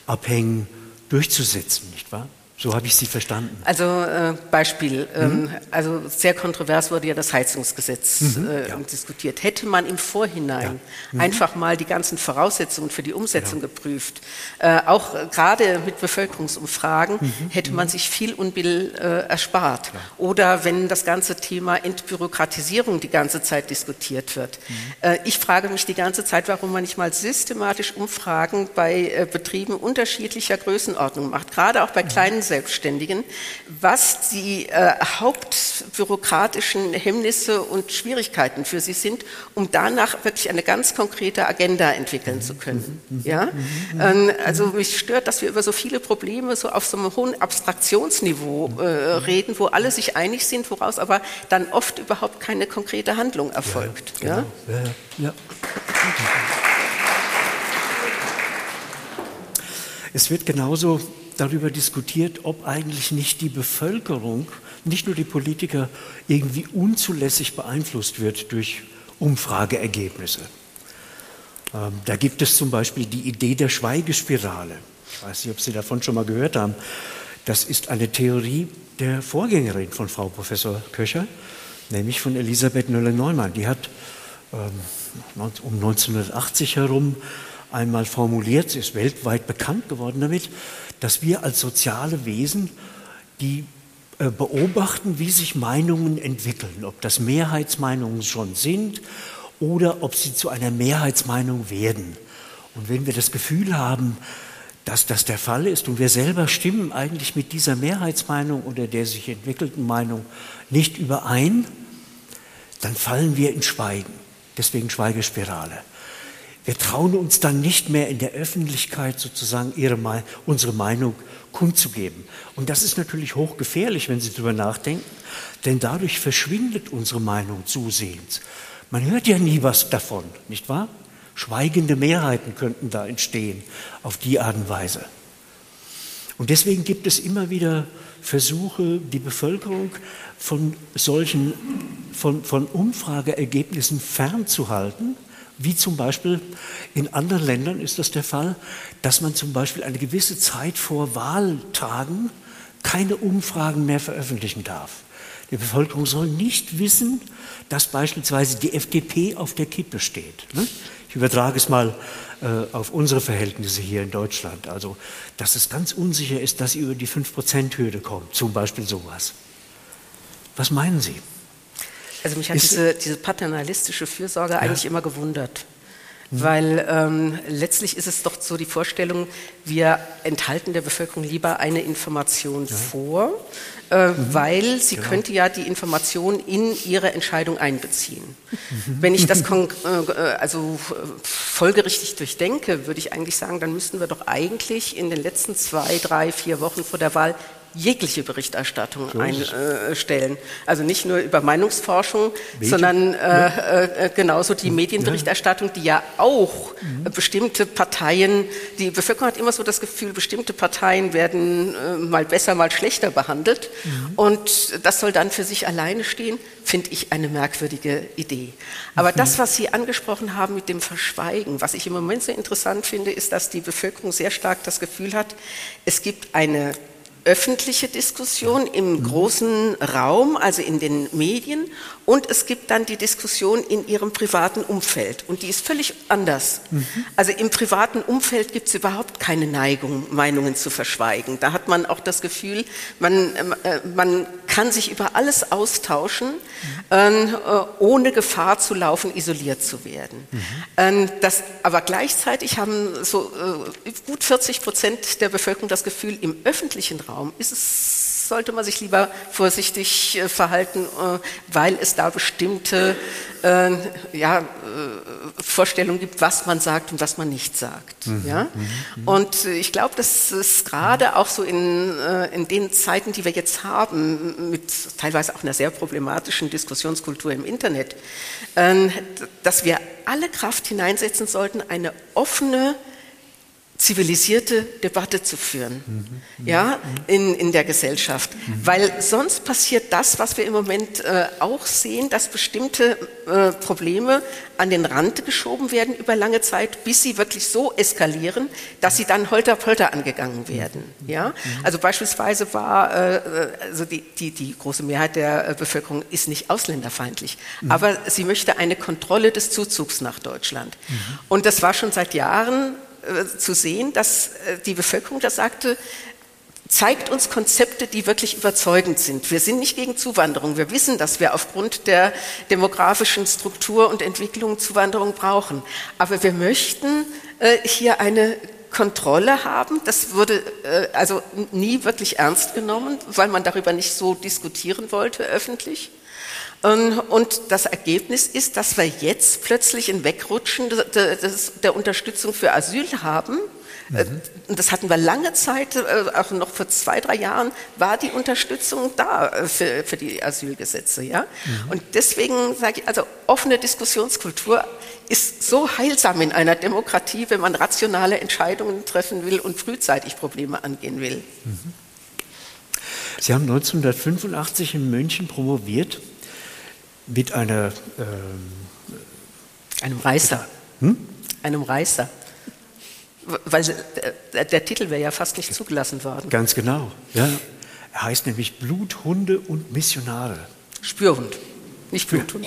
abhängen, durchzusetzen, nicht wahr? So habe ich Sie verstanden. Also äh, Beispiel, ähm, mhm. also sehr kontrovers wurde ja das Heizungsgesetz mhm, äh, ja. diskutiert. Hätte man im Vorhinein ja. mhm. einfach mal die ganzen Voraussetzungen für die Umsetzung genau. geprüft, äh, auch äh, gerade mit Bevölkerungsumfragen, mhm, hätte man mhm. sich viel Unbill äh, erspart. Ja. Oder wenn das ganze Thema Entbürokratisierung die ganze Zeit diskutiert wird. Äh, ich frage mich die ganze Zeit, warum man nicht mal systematisch Umfragen bei Betrieben unterschiedlicher Größenordnung macht, gerade auch bei kleinen Selbstständigen, was die äh, hauptbürokratischen Hemmnisse und Schwierigkeiten für sie sind, um danach wirklich eine ganz konkrete Agenda entwickeln zu können. Ja? Ähm, also mich stört, dass wir über so viele Probleme so auf so einem hohen Abstraktionsniveau äh, reden, wo alle sich einig sind, woraus aber dann oft überhaupt keine konkrete Handlung erfolgt. Ja, genau. ja? ja. Es wird genauso darüber diskutiert, ob eigentlich nicht die Bevölkerung, nicht nur die Politiker, irgendwie unzulässig beeinflusst wird durch Umfrageergebnisse. Ähm, da gibt es zum Beispiel die Idee der Schweigespirale. Ich weiß nicht, ob Sie davon schon mal gehört haben. Das ist eine Theorie der Vorgängerin von Frau Professor Köcher, nämlich von Elisabeth Nöller-Neumann. Die hat ähm, um 1980 herum einmal formuliert, sie ist weltweit bekannt geworden damit, dass wir als soziale Wesen die äh, beobachten, wie sich Meinungen entwickeln, ob das Mehrheitsmeinungen schon sind oder ob sie zu einer Mehrheitsmeinung werden. Und wenn wir das Gefühl haben, dass das der Fall ist und wir selber stimmen eigentlich mit dieser Mehrheitsmeinung oder der sich entwickelten Meinung nicht überein, dann fallen wir in Schweigen. Deswegen Schweigespirale. Wir trauen uns dann nicht mehr in der Öffentlichkeit sozusagen ihre, unsere Meinung kundzugeben. Und das ist natürlich hochgefährlich, wenn Sie darüber nachdenken, denn dadurch verschwindet unsere Meinung zusehends. Man hört ja nie was davon, nicht wahr? Schweigende Mehrheiten könnten da entstehen auf die Art und Weise. Und deswegen gibt es immer wieder Versuche, die Bevölkerung von solchen, von, von Umfrageergebnissen fernzuhalten, wie zum Beispiel in anderen Ländern ist das der Fall, dass man zum Beispiel eine gewisse Zeit vor Wahltagen keine Umfragen mehr veröffentlichen darf. Die Bevölkerung soll nicht wissen, dass beispielsweise die FDP auf der Kippe steht. Ne? Ich übertrage es mal äh, auf unsere Verhältnisse hier in Deutschland. Also, dass es ganz unsicher ist, dass sie über die 5%-Hürde kommt, zum Beispiel sowas. Was meinen Sie? Also mich hat diese, diese, paternalistische Fürsorge ja. eigentlich immer gewundert. Weil ähm, letztlich ist es doch so die Vorstellung, wir enthalten der Bevölkerung lieber eine Information ja. vor, äh, mhm. weil sie genau. könnte ja die Information in ihre Entscheidung einbeziehen. Mhm. Wenn ich das äh, also folgerichtig durchdenke, würde ich eigentlich sagen, dann müssten wir doch eigentlich in den letzten zwei, drei, vier Wochen vor der Wahl jegliche Berichterstattung einstellen. Also nicht nur über Meinungsforschung, Medien? sondern äh, äh, genauso die Medienberichterstattung, die ja auch mhm. bestimmte Parteien, die Bevölkerung hat immer so das Gefühl, bestimmte Parteien werden äh, mal besser, mal schlechter behandelt. Mhm. Und das soll dann für sich alleine stehen, finde ich eine merkwürdige Idee. Aber mhm. das, was Sie angesprochen haben mit dem Verschweigen, was ich im Moment sehr interessant finde, ist, dass die Bevölkerung sehr stark das Gefühl hat, es gibt eine öffentliche Diskussion im großen Raum, also in den Medien, und es gibt dann die Diskussion in ihrem privaten Umfeld. Und die ist völlig anders. Mhm. Also im privaten Umfeld gibt es überhaupt keine Neigung, Meinungen zu verschweigen. Da hat man auch das Gefühl, man, äh, man kann sich über alles austauschen, mhm. äh, ohne Gefahr zu laufen, isoliert zu werden. Mhm. Ähm, das, aber gleichzeitig haben so äh, gut 40 Prozent der Bevölkerung das Gefühl, im öffentlichen Raum ist es sollte man sich lieber vorsichtig äh, verhalten, äh, weil es da bestimmte äh, ja, äh, Vorstellungen gibt, was man sagt und was man nicht sagt. Mhm. Ja? Mhm. mhm. Und ich glaube, dass es gerade auch so in, äh, in den Zeiten, die wir jetzt haben, mit teilweise auch einer sehr problematischen Diskussionskultur im Internet, äh, dass wir alle Kraft hineinsetzen sollten, eine offene, zivilisierte Debatte zu führen, mhm. ja, in, in der Gesellschaft. Mhm. Weil sonst passiert das, was wir im Moment äh, auch sehen, dass bestimmte äh, Probleme an den Rand geschoben werden über lange Zeit, bis sie wirklich so eskalieren, dass sie dann holter-polter angegangen werden. Ja? Also beispielsweise war, äh, also die, die, die große Mehrheit der äh, Bevölkerung ist nicht ausländerfeindlich, mhm. aber sie möchte eine Kontrolle des Zuzugs nach Deutschland. Mhm. Und das war schon seit Jahren äh, zu sehen, dass äh, die Bevölkerung da sagte, zeigt uns Konzepte, die wirklich überzeugend sind. Wir sind nicht gegen Zuwanderung. Wir wissen, dass wir aufgrund der demografischen Struktur und Entwicklung Zuwanderung brauchen. Aber wir möchten äh, hier eine Kontrolle haben. Das wurde äh, also nie wirklich ernst genommen, weil man darüber nicht so diskutieren wollte öffentlich. Und das Ergebnis ist, dass wir jetzt plötzlich ein Wegrutschen der Unterstützung für Asyl haben. Äh, mhm. Das hatten wir lange Zeit, äh, auch noch vor zwei, drei Jahren war die Unterstützung da äh, für, für die Asylgesetze. Ja? Mhm. Und deswegen sage ich, also offene Diskussionskultur ist so heilsam in einer Demokratie, wenn man rationale Entscheidungen treffen will und frühzeitig Probleme angehen will. Mhm. Sie haben 1985 in München promoviert mit einer. Ähm, einem Reißer. Hm? Einem Reißer. Weil der, der Titel wäre ja fast nicht zugelassen worden. Ganz genau. Ja. Er heißt nämlich Bluthunde und Missionare. Spürhund, nicht Bluthund.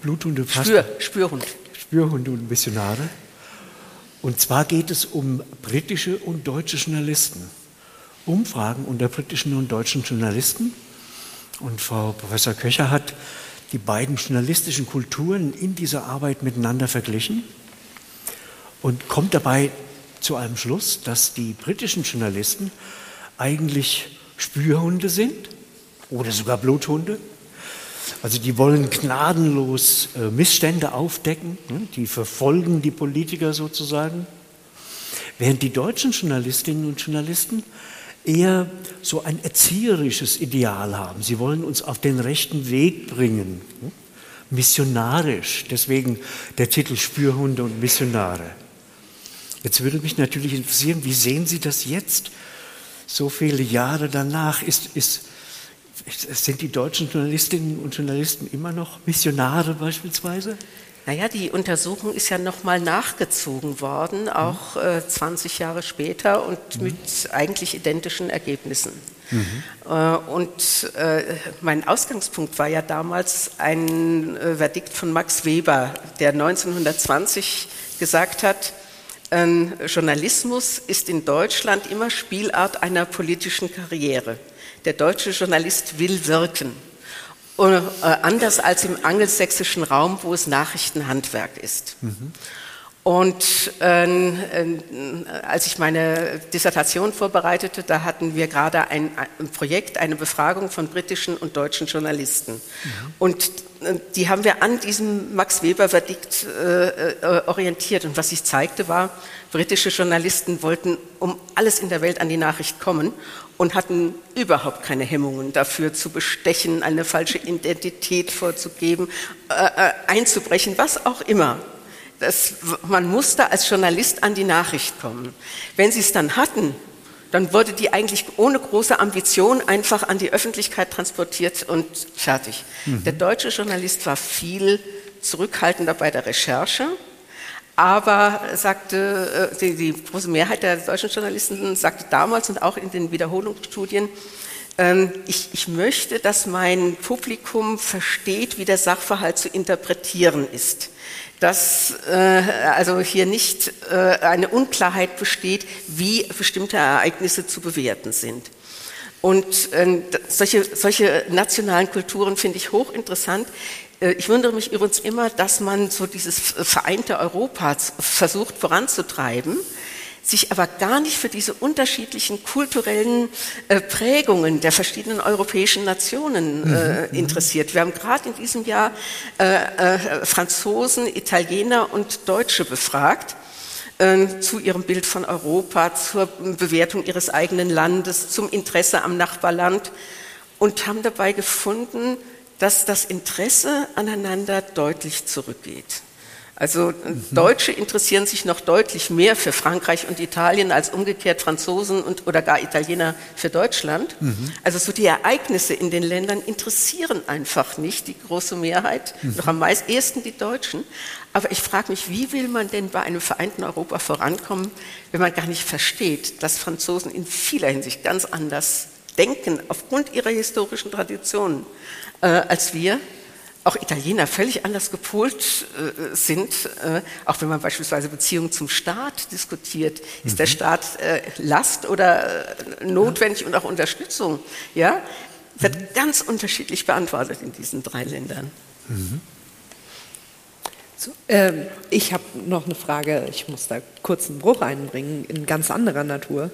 Bluthunde fast. Spür, Spürhund. Spürhunde und Missionare. Und zwar geht es um britische und deutsche Journalisten. Umfragen unter britischen und deutschen Journalisten und Frau Professor Köcher hat die beiden journalistischen Kulturen in dieser Arbeit miteinander verglichen und kommt dabei zu einem Schluss, dass die britischen Journalisten eigentlich Spürhunde sind oder sogar Bluthunde. Also die wollen gnadenlos äh, Missstände aufdecken, ne? die verfolgen die Politiker sozusagen, während die deutschen Journalistinnen und Journalisten eher so ein erzieherisches Ideal haben. Sie wollen uns auf den rechten Weg bringen, hm? missionarisch. Deswegen der Titel Spürhunde und Missionare. Jetzt würde mich natürlich interessieren, wie sehen Sie das jetzt so viele Jahre danach, ist, ist, sind die deutschen Journalistinnen und Journalisten immer noch Missionare beispielsweise? Naja, die Untersuchung ist ja nochmal nachgezogen worden, auch äh, 20 Jahre später und mhm. mit eigentlich identischen Ergebnissen. Mhm. Äh, und äh, mein Ausgangspunkt war ja damals ein äh, Verdikt von Max Weber, der 1920 gesagt hat, ähm, Journalismus ist in Deutschland immer Spielart einer politischen Karriere. Der deutsche Journalist will wirken. Äh, anders als im angelsächsischen Raum, wo es Nachrichtenhandwerk ist. Mhm. Und äh, äh, als ich meine Dissertation vorbereitete, da hatten wir gerade ein, ein Projekt, eine Befragung von britischen und deutschen Journalisten. Mhm. Und äh, die haben wir an diesem Max Weber-Verdikt äh, äh, orientiert. Und was sich zeigte, war, britische Journalisten wollten um alles in der Welt an die Nachricht kommen und hatten überhaupt keine Hemmungen dafür zu bestechen, eine falsche Identität vorzugeben, äh, äh, einzubrechen, was auch immer. Das, man musste als Journalist an die Nachricht kommen. Wenn sie es dann hatten, dann wurde die eigentlich ohne große Ambition einfach an die Öffentlichkeit transportiert und fertig. Mhm. Der deutsche Journalist war viel zurückhaltender bei der Recherche aber sagte, äh, die, die, große Mehrheit der deutschen Journalisten sagte damals und auch in den Wiederholungsstudien, ähm, ich, ich, möchte, dass mein Publikum versteht, wie der Sachverhalt zu interpretieren ist. Dass äh, also hier nicht äh, eine Unklarheit besteht, wie bestimmte Ereignisse zu bewerten sind. Und äh, solche, solche nationalen Kulturen finde ich hochinteressant. Äh, ich wundere mich übrigens immer, dass man so dieses vereinte Europa versucht voranzutreiben, sich aber gar nicht für diese unterschiedlichen kulturellen äh, Prägungen der verschiedenen europäischen Nationen äh, mhm, mhm. interessiert. Wir haben gerade in diesem Jahr Franzosen, Italiener und Deutsche befragt zu ihrem Bild von Europa, zur Bewertung ihres eigenen Landes, zum Interesse am Nachbarland und haben dabei gefunden, dass das Interesse aneinander deutlich zurückgeht. Also mhm. Deutsche interessieren sich noch deutlich mehr für Frankreich und Italien als umgekehrt Franzosen und, oder gar Italiener für Deutschland. Mhm. Also so die Ereignisse in den Ländern interessieren einfach nicht die große Mehrheit, mhm. noch am meisten die Deutschen. Aber ich frage mich, wie will man denn bei einem vereinten Europa vorankommen, wenn man gar nicht versteht, dass Franzosen in vieler Hinsicht ganz anders denken aufgrund ihrer historischen Traditionen äh, als wir. Auch Italiener völlig anders gepolt äh, sind, äh, auch wenn man beispielsweise Beziehungen zum Staat diskutiert. Ist mhm. der Staat äh, Last oder äh, notwendig ja. und auch Unterstützung? Ja, wird mhm. ganz unterschiedlich beantwortet in diesen drei Ländern. Mhm. So, ähm, ich habe noch eine Frage, ich muss da kurz einen Bruch einbringen, in ganz anderer Natur.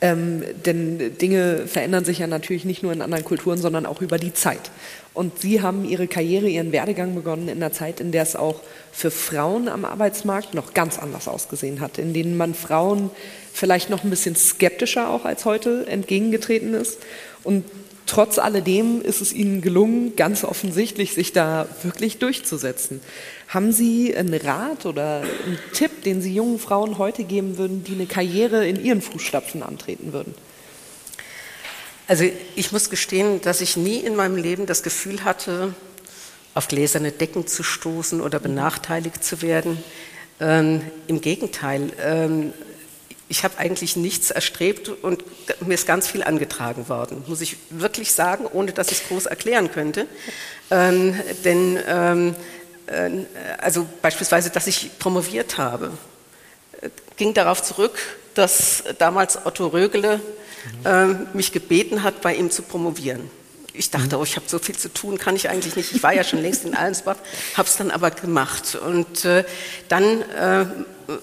Ähm, denn Dinge verändern sich ja natürlich nicht nur in anderen Kulturen, sondern auch über die Zeit. Und Sie haben Ihre Karriere, Ihren Werdegang begonnen in einer Zeit, in der es auch für Frauen am Arbeitsmarkt noch ganz anders ausgesehen hat, in denen man Frauen vielleicht noch ein bisschen skeptischer auch als heute entgegengetreten ist. Und trotz alledem ist es Ihnen gelungen, ganz offensichtlich sich da wirklich durchzusetzen. Haben Sie einen Rat oder einen Tipp, den Sie jungen Frauen heute geben würden, die eine Karriere in Ihren Fußstapfen antreten würden? Also ich muss gestehen, dass ich nie in meinem Leben das Gefühl hatte, auf gläserne Decken zu stoßen oder benachteiligt zu werden. Ähm, Im Gegenteil, ähm, ich habe eigentlich nichts erstrebt und mir ist ganz viel angetragen worden, muss ich wirklich sagen, ohne dass ich es groß erklären könnte. Ähm, denn ähm, äh, also beispielsweise, dass ich promoviert habe, äh, ging darauf zurück, dass damals Otto Rögele äh, mich gebeten hat, bei ihm zu promovieren. Ich dachte, oh, ich habe so viel zu tun, kann ich eigentlich nicht. Ich war ja schon längst in Allensbach, habe es dann aber gemacht. Und äh, dann, äh,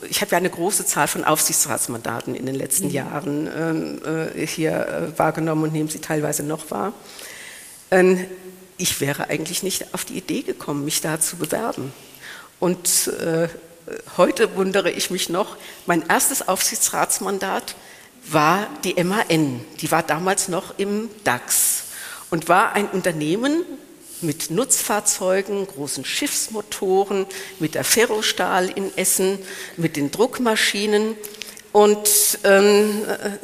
ich habe ja eine große Zahl von Aufsichtsratsmandaten in den letzten mhm. Jahren ähm, äh, hier wahrgenommen und nehmen sie teilweise noch wahr. Ähm, ich wäre eigentlich nicht auf die Idee gekommen, mich da zu bewerben. Und äh, heute wundere ich mich noch, mein erstes Aufsichtsratsmandat war die MAN. Die war damals noch im DAX und war ein Unternehmen mit Nutzfahrzeugen, großen Schiffsmotoren, mit der Ferrostahl in Essen, mit den Druckmaschinen Und ähm,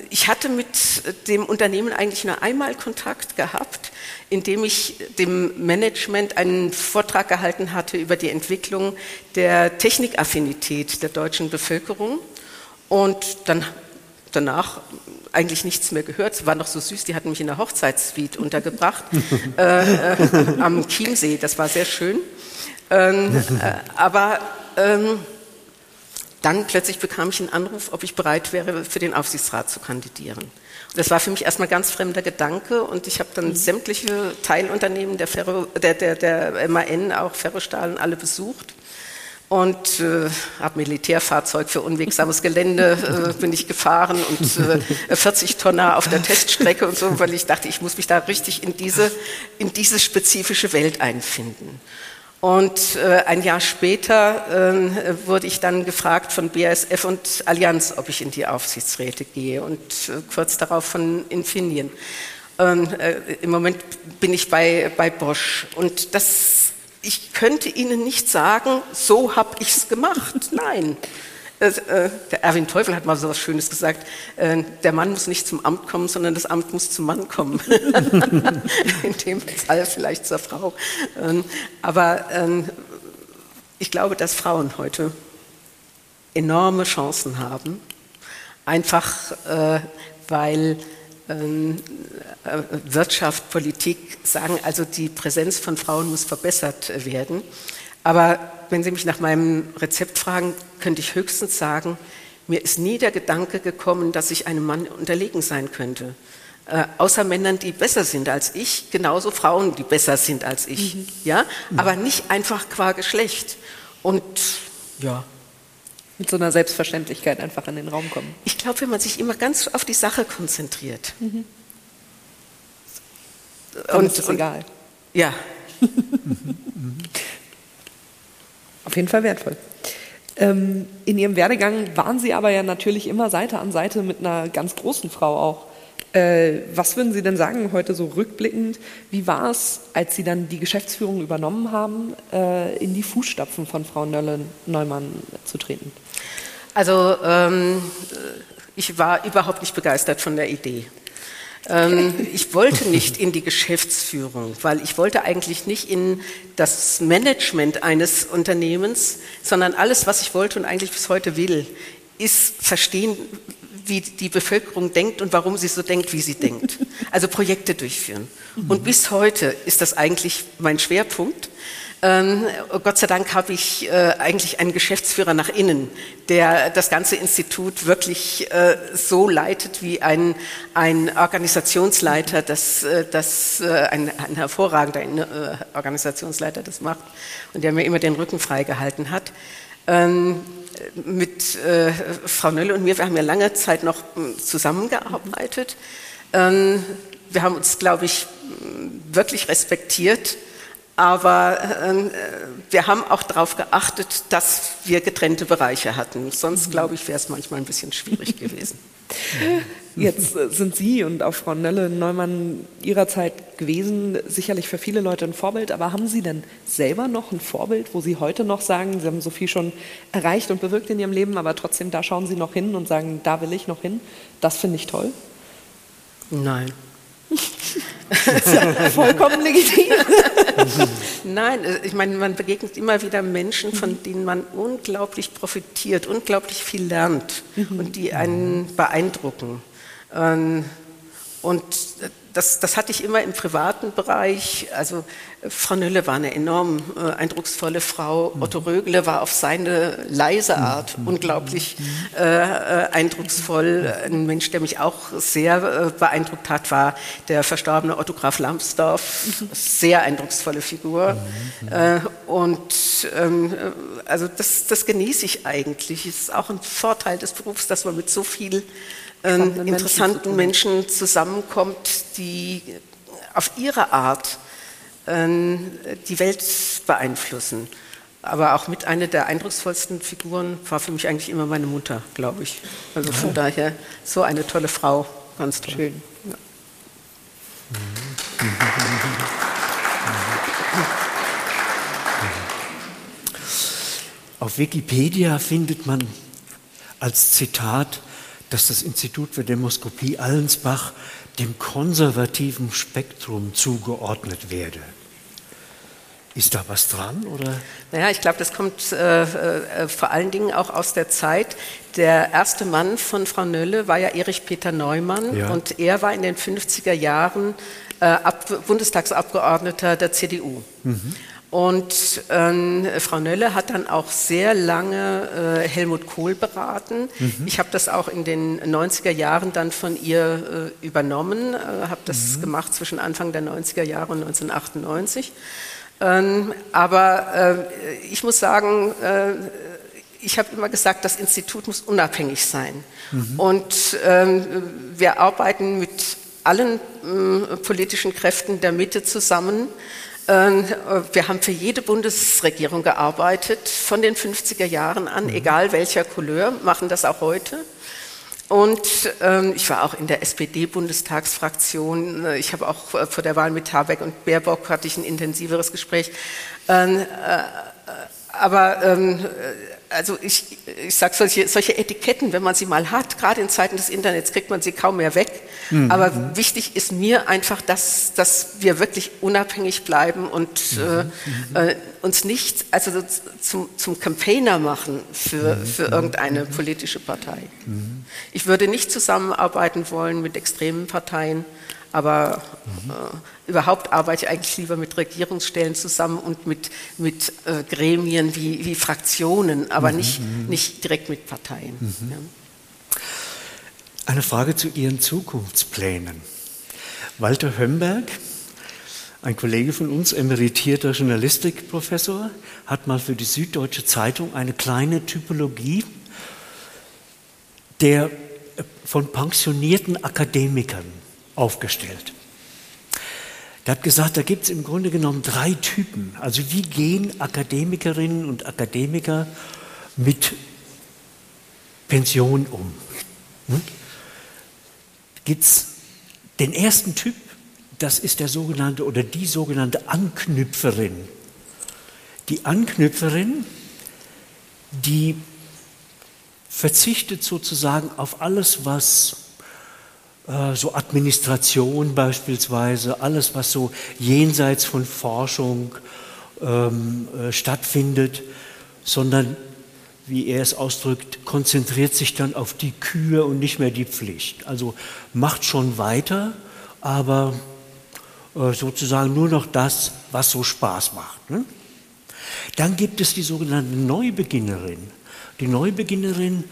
ich hatte mit dem Unternehmen eigentlich nur einmal Kontakt gehabt, indem ich dem Management einen Vortrag gehalten hatte über die Entwicklung der Technikaffinität der deutschen Bevölkerung. Und dann danach eigentlich nichts mehr gehört. Es war noch so süß, die hatten mich in der Hochzeitssuite untergebracht [LAUGHS] äh, äh, am Chiemsee. Das war sehr schön. Ähm, äh, aber ähm, dann plötzlich bekam ich einen Anruf, ob ich bereit wäre, für den Aufsichtsrat zu kandidieren. Und das war für mich erstmal ganz fremder Gedanke und ich habe dann mhm. sämtliche Teilunternehmen der, Ferro, der, der, der MAN, auch Ferrostahlen, alle besucht und äh, habe Militärfahrzeug für unwegsames Gelände äh, bin ich gefahren und äh, 40 Tonner auf der Teststrecke und so, weil ich dachte, ich muss mich da richtig in diese, in diese spezifische Welt einfinden. Und äh, ein Jahr später äh, wurde ich dann gefragt von BASF und Allianz, ob ich in die Aufsichtsräte gehe und äh, kurz darauf von Infineon. Ähm, äh, Im Moment bin ich bei, bei Bosch und das, ich könnte Ihnen nicht sagen, so habe ich es gemacht. [LAUGHS] Nein, äh, der Erwin Teufel hat mal so was Schönes gesagt, äh, der Mann muss nicht zum Amt kommen, sondern das Amt muss zum Mann kommen. [LAUGHS] In dem Fall vielleicht zur Frau. Ähm, aber ähm, ich glaube, dass Frauen heute enorme Chancen haben, einfach äh, weil Wirtschaft, Politik sagen, also die Präsenz von Frauen muss verbessert werden. Aber wenn Sie mich nach meinem Rezept fragen, könnte ich höchstens sagen, mir ist nie der Gedanke gekommen, dass ich einem Mann unterlegen sein könnte. Äh, außer Männern, die besser sind als ich, genauso Frauen, die besser sind als ich. Mhm. Ja? Aber nicht einfach qua Geschlecht. Und ja. Mit so einer Selbstverständlichkeit einfach in den Raum kommen. Ich glaube, wenn man sich immer ganz auf die Sache konzentriert. Mhm. Und, ist es egal. Ja. [LAUGHS] Auf jeden Fall wertvoll. Ähm, in Ihrem Werdegang waren Sie aber ja natürlich immer Seite an Seite mit einer ganz großen Frau auch. Äh, was würden Sie denn sagen heute so rückblickend? Wie war es, als Sie dann die Geschäftsführung übernommen haben, äh, in die Fußstapfen von Frau Nölle Neumann zu treten? Also ähm, ich war überhaupt nicht begeistert von der Idee. Ähm, [LAUGHS] ich wollte nicht in die Geschäftsführung, weil ich wollte eigentlich nicht in das Management eines Unternehmens, sondern alles, was ich wollte und eigentlich bis heute will, ist verstehen, wie die Bevölkerung denkt und warum sie so denkt, wie sie denkt. [LAUGHS] Also Projekte durchführen. Und bis heute ist das eigentlich mein Schwerpunkt. Ähm, Gott sei Dank habe ich äh, eigentlich einen Geschäftsführer nach innen, der das ganze Institut wirklich äh, so leitet wie ein, ein Organisationsleiter, das, äh, das äh, ein, ein, hervorragender äh, Organisationsleiter das macht und der mir immer den Rücken freigehalten hat. Ähm, mit äh, Frau Nölle und mir, wir haben ja lange Zeit noch hm, zusammengearbeitet. Ähm, wir haben uns, glaube ich, hm, wirklich respektiert aber äh, wir haben auch darauf geachtet, dass wir getrennte Bereiche hatten. Sonst, mhm. glaube ich, wäre es manchmal ein bisschen schwierig gewesen. [LAUGHS] Jetzt äh, sind Sie und auch Frau Nölle Neumann Ihrer Zeit gewesen, sicherlich für viele Leute ein Vorbild. Aber haben Sie denn selber noch ein Vorbild, wo Sie heute noch sagen, Sie haben so viel schon erreicht und bewirkt in Ihrem Leben, aber trotzdem, da schauen Sie noch hin und sagen, da will ich noch hin? Das finde ich toll? Nein. [LAUGHS] vollkommen legitim. [LAUGHS] Nein, äh, ich meine, man begegnet immer wieder Menschen, von denen man unglaublich profitiert, unglaublich viel lernt mhm. und die einen beeindrucken. Ähm, und äh, das, das hatte ich immer im privaten Bereich. Also Frau Nülle war eine enorm äh, eindrucksvolle Frau. Mhm. Otto Rögle war auf seine leise mhm. Art mhm. unglaublich äh, äh, eindrucksvoll. Ein Mensch, der mich auch sehr äh, beeindruckt hat, war der verstorbene Otto Graf Lambsdorff. Sehr eindrucksvolle Figur. Äh, und ähm, also das, das genieße ich eigentlich. Es ist auch ein Vorteil des Berufs, dass man mit so viel ähm, interessanten Menschen, Menschen, zusammenkommt, die auf ihre Art ähm, die Welt beeinflussen. Aber auch mit einer der eindrucksvollsten Figuren war für mich eigentlich immer meine Mutter, glaube ich. Also von daher so eine tolle Frau, ganz toll. Schön. Ja. Auf Wikipedia findet man als Zitat dass das Institut für Demoskopie Allensbach dem konservativen Spektrum zugeordnet werde. Ist da was dran? Oder? Naja, ich glaube, das kommt äh, äh, vor allen Dingen auch aus der Zeit. Der erste Mann von Frau Nölle war ja Erich Peter Neumann ja. und er war in den 50er Jahren äh, Ab Bundestagsabgeordneter der CDU. Mhm. Und ähm, Frau Nölle hat dann auch sehr lange äh, Helmut Kohl beraten. Mhm. Ich habe das auch in den 90er Jahren dann von ihr äh, übernommen, äh, habe das mhm. gemacht zwischen Anfang der 90er Jahre und 1998. Ähm, aber äh, ich muss sagen, äh, ich habe immer gesagt, das Institut muss unabhängig sein. Mhm. Und ähm, wir arbeiten mit allen äh, politischen Kräften der Mitte zusammen. Ähm, wir haben für jede Bundesregierung gearbeitet, von den 50er Jahren an, mhm. egal welcher Couleur, machen das auch heute. Und ähm, ich war auch in der SPD-Bundestagsfraktion. Ich habe auch äh, vor der Wahl mit Habeck und Baerbock hatte ich ein intensiveres Gespräch. Ähm, äh, aber ähm, also ich, ich sage solche, solche Etiketten, wenn man sie mal hat, gerade in Zeiten des Internets kriegt man sie kaum mehr weg. Mhm. Aber mhm. wichtig ist mir einfach, dass, dass wir wirklich unabhängig bleiben und mhm. äh, äh uns nicht also zum, zum Campaigner machen für, mhm. für irgendeine mhm. politische Partei. Mhm. Ich würde nicht zusammenarbeiten wollen mit extremen Parteien. Aber äh, überhaupt arbeite ich eigentlich lieber mit Regierungsstellen zusammen und mit, mit äh, Gremien wie, wie Fraktionen, aber mhm. nicht, mhm. nicht direkt mit Parteien. Mhm. Ja. Eine Frage zu Ihren Zukunftsplänen. Walter Hömberg, ein Kollege von uns, emeritierter Journalistikprofessor, hat mal für die Süddeutsche Zeitung eine kleine Typologie der äh, von pensionierten Akademikern aufgestellt. Er hat gesagt, da gibt es im Grunde genommen drei Typen. Also wie gehen Akademikerinnen und Akademiker mit Pension um? Hm? Gibt es den ersten Typ, das ist der sogenannte oder die sogenannte Anknüpferin. Die Anknüpferin, die verzichtet sozusagen auf alles, was so Administration beispielsweise, alles, was so jenseits von Forschung ähm, äh, stattfindet, sondern, wie er es ausdrückt, konzentriert sich dann auf die Kühe und nicht mehr die Pflicht. Also macht schon weiter, aber äh, sozusagen nur noch das, was so Spaß macht. Ne? Dann gibt es die sogenannte Neubeginnerin. Die Neubeginnerin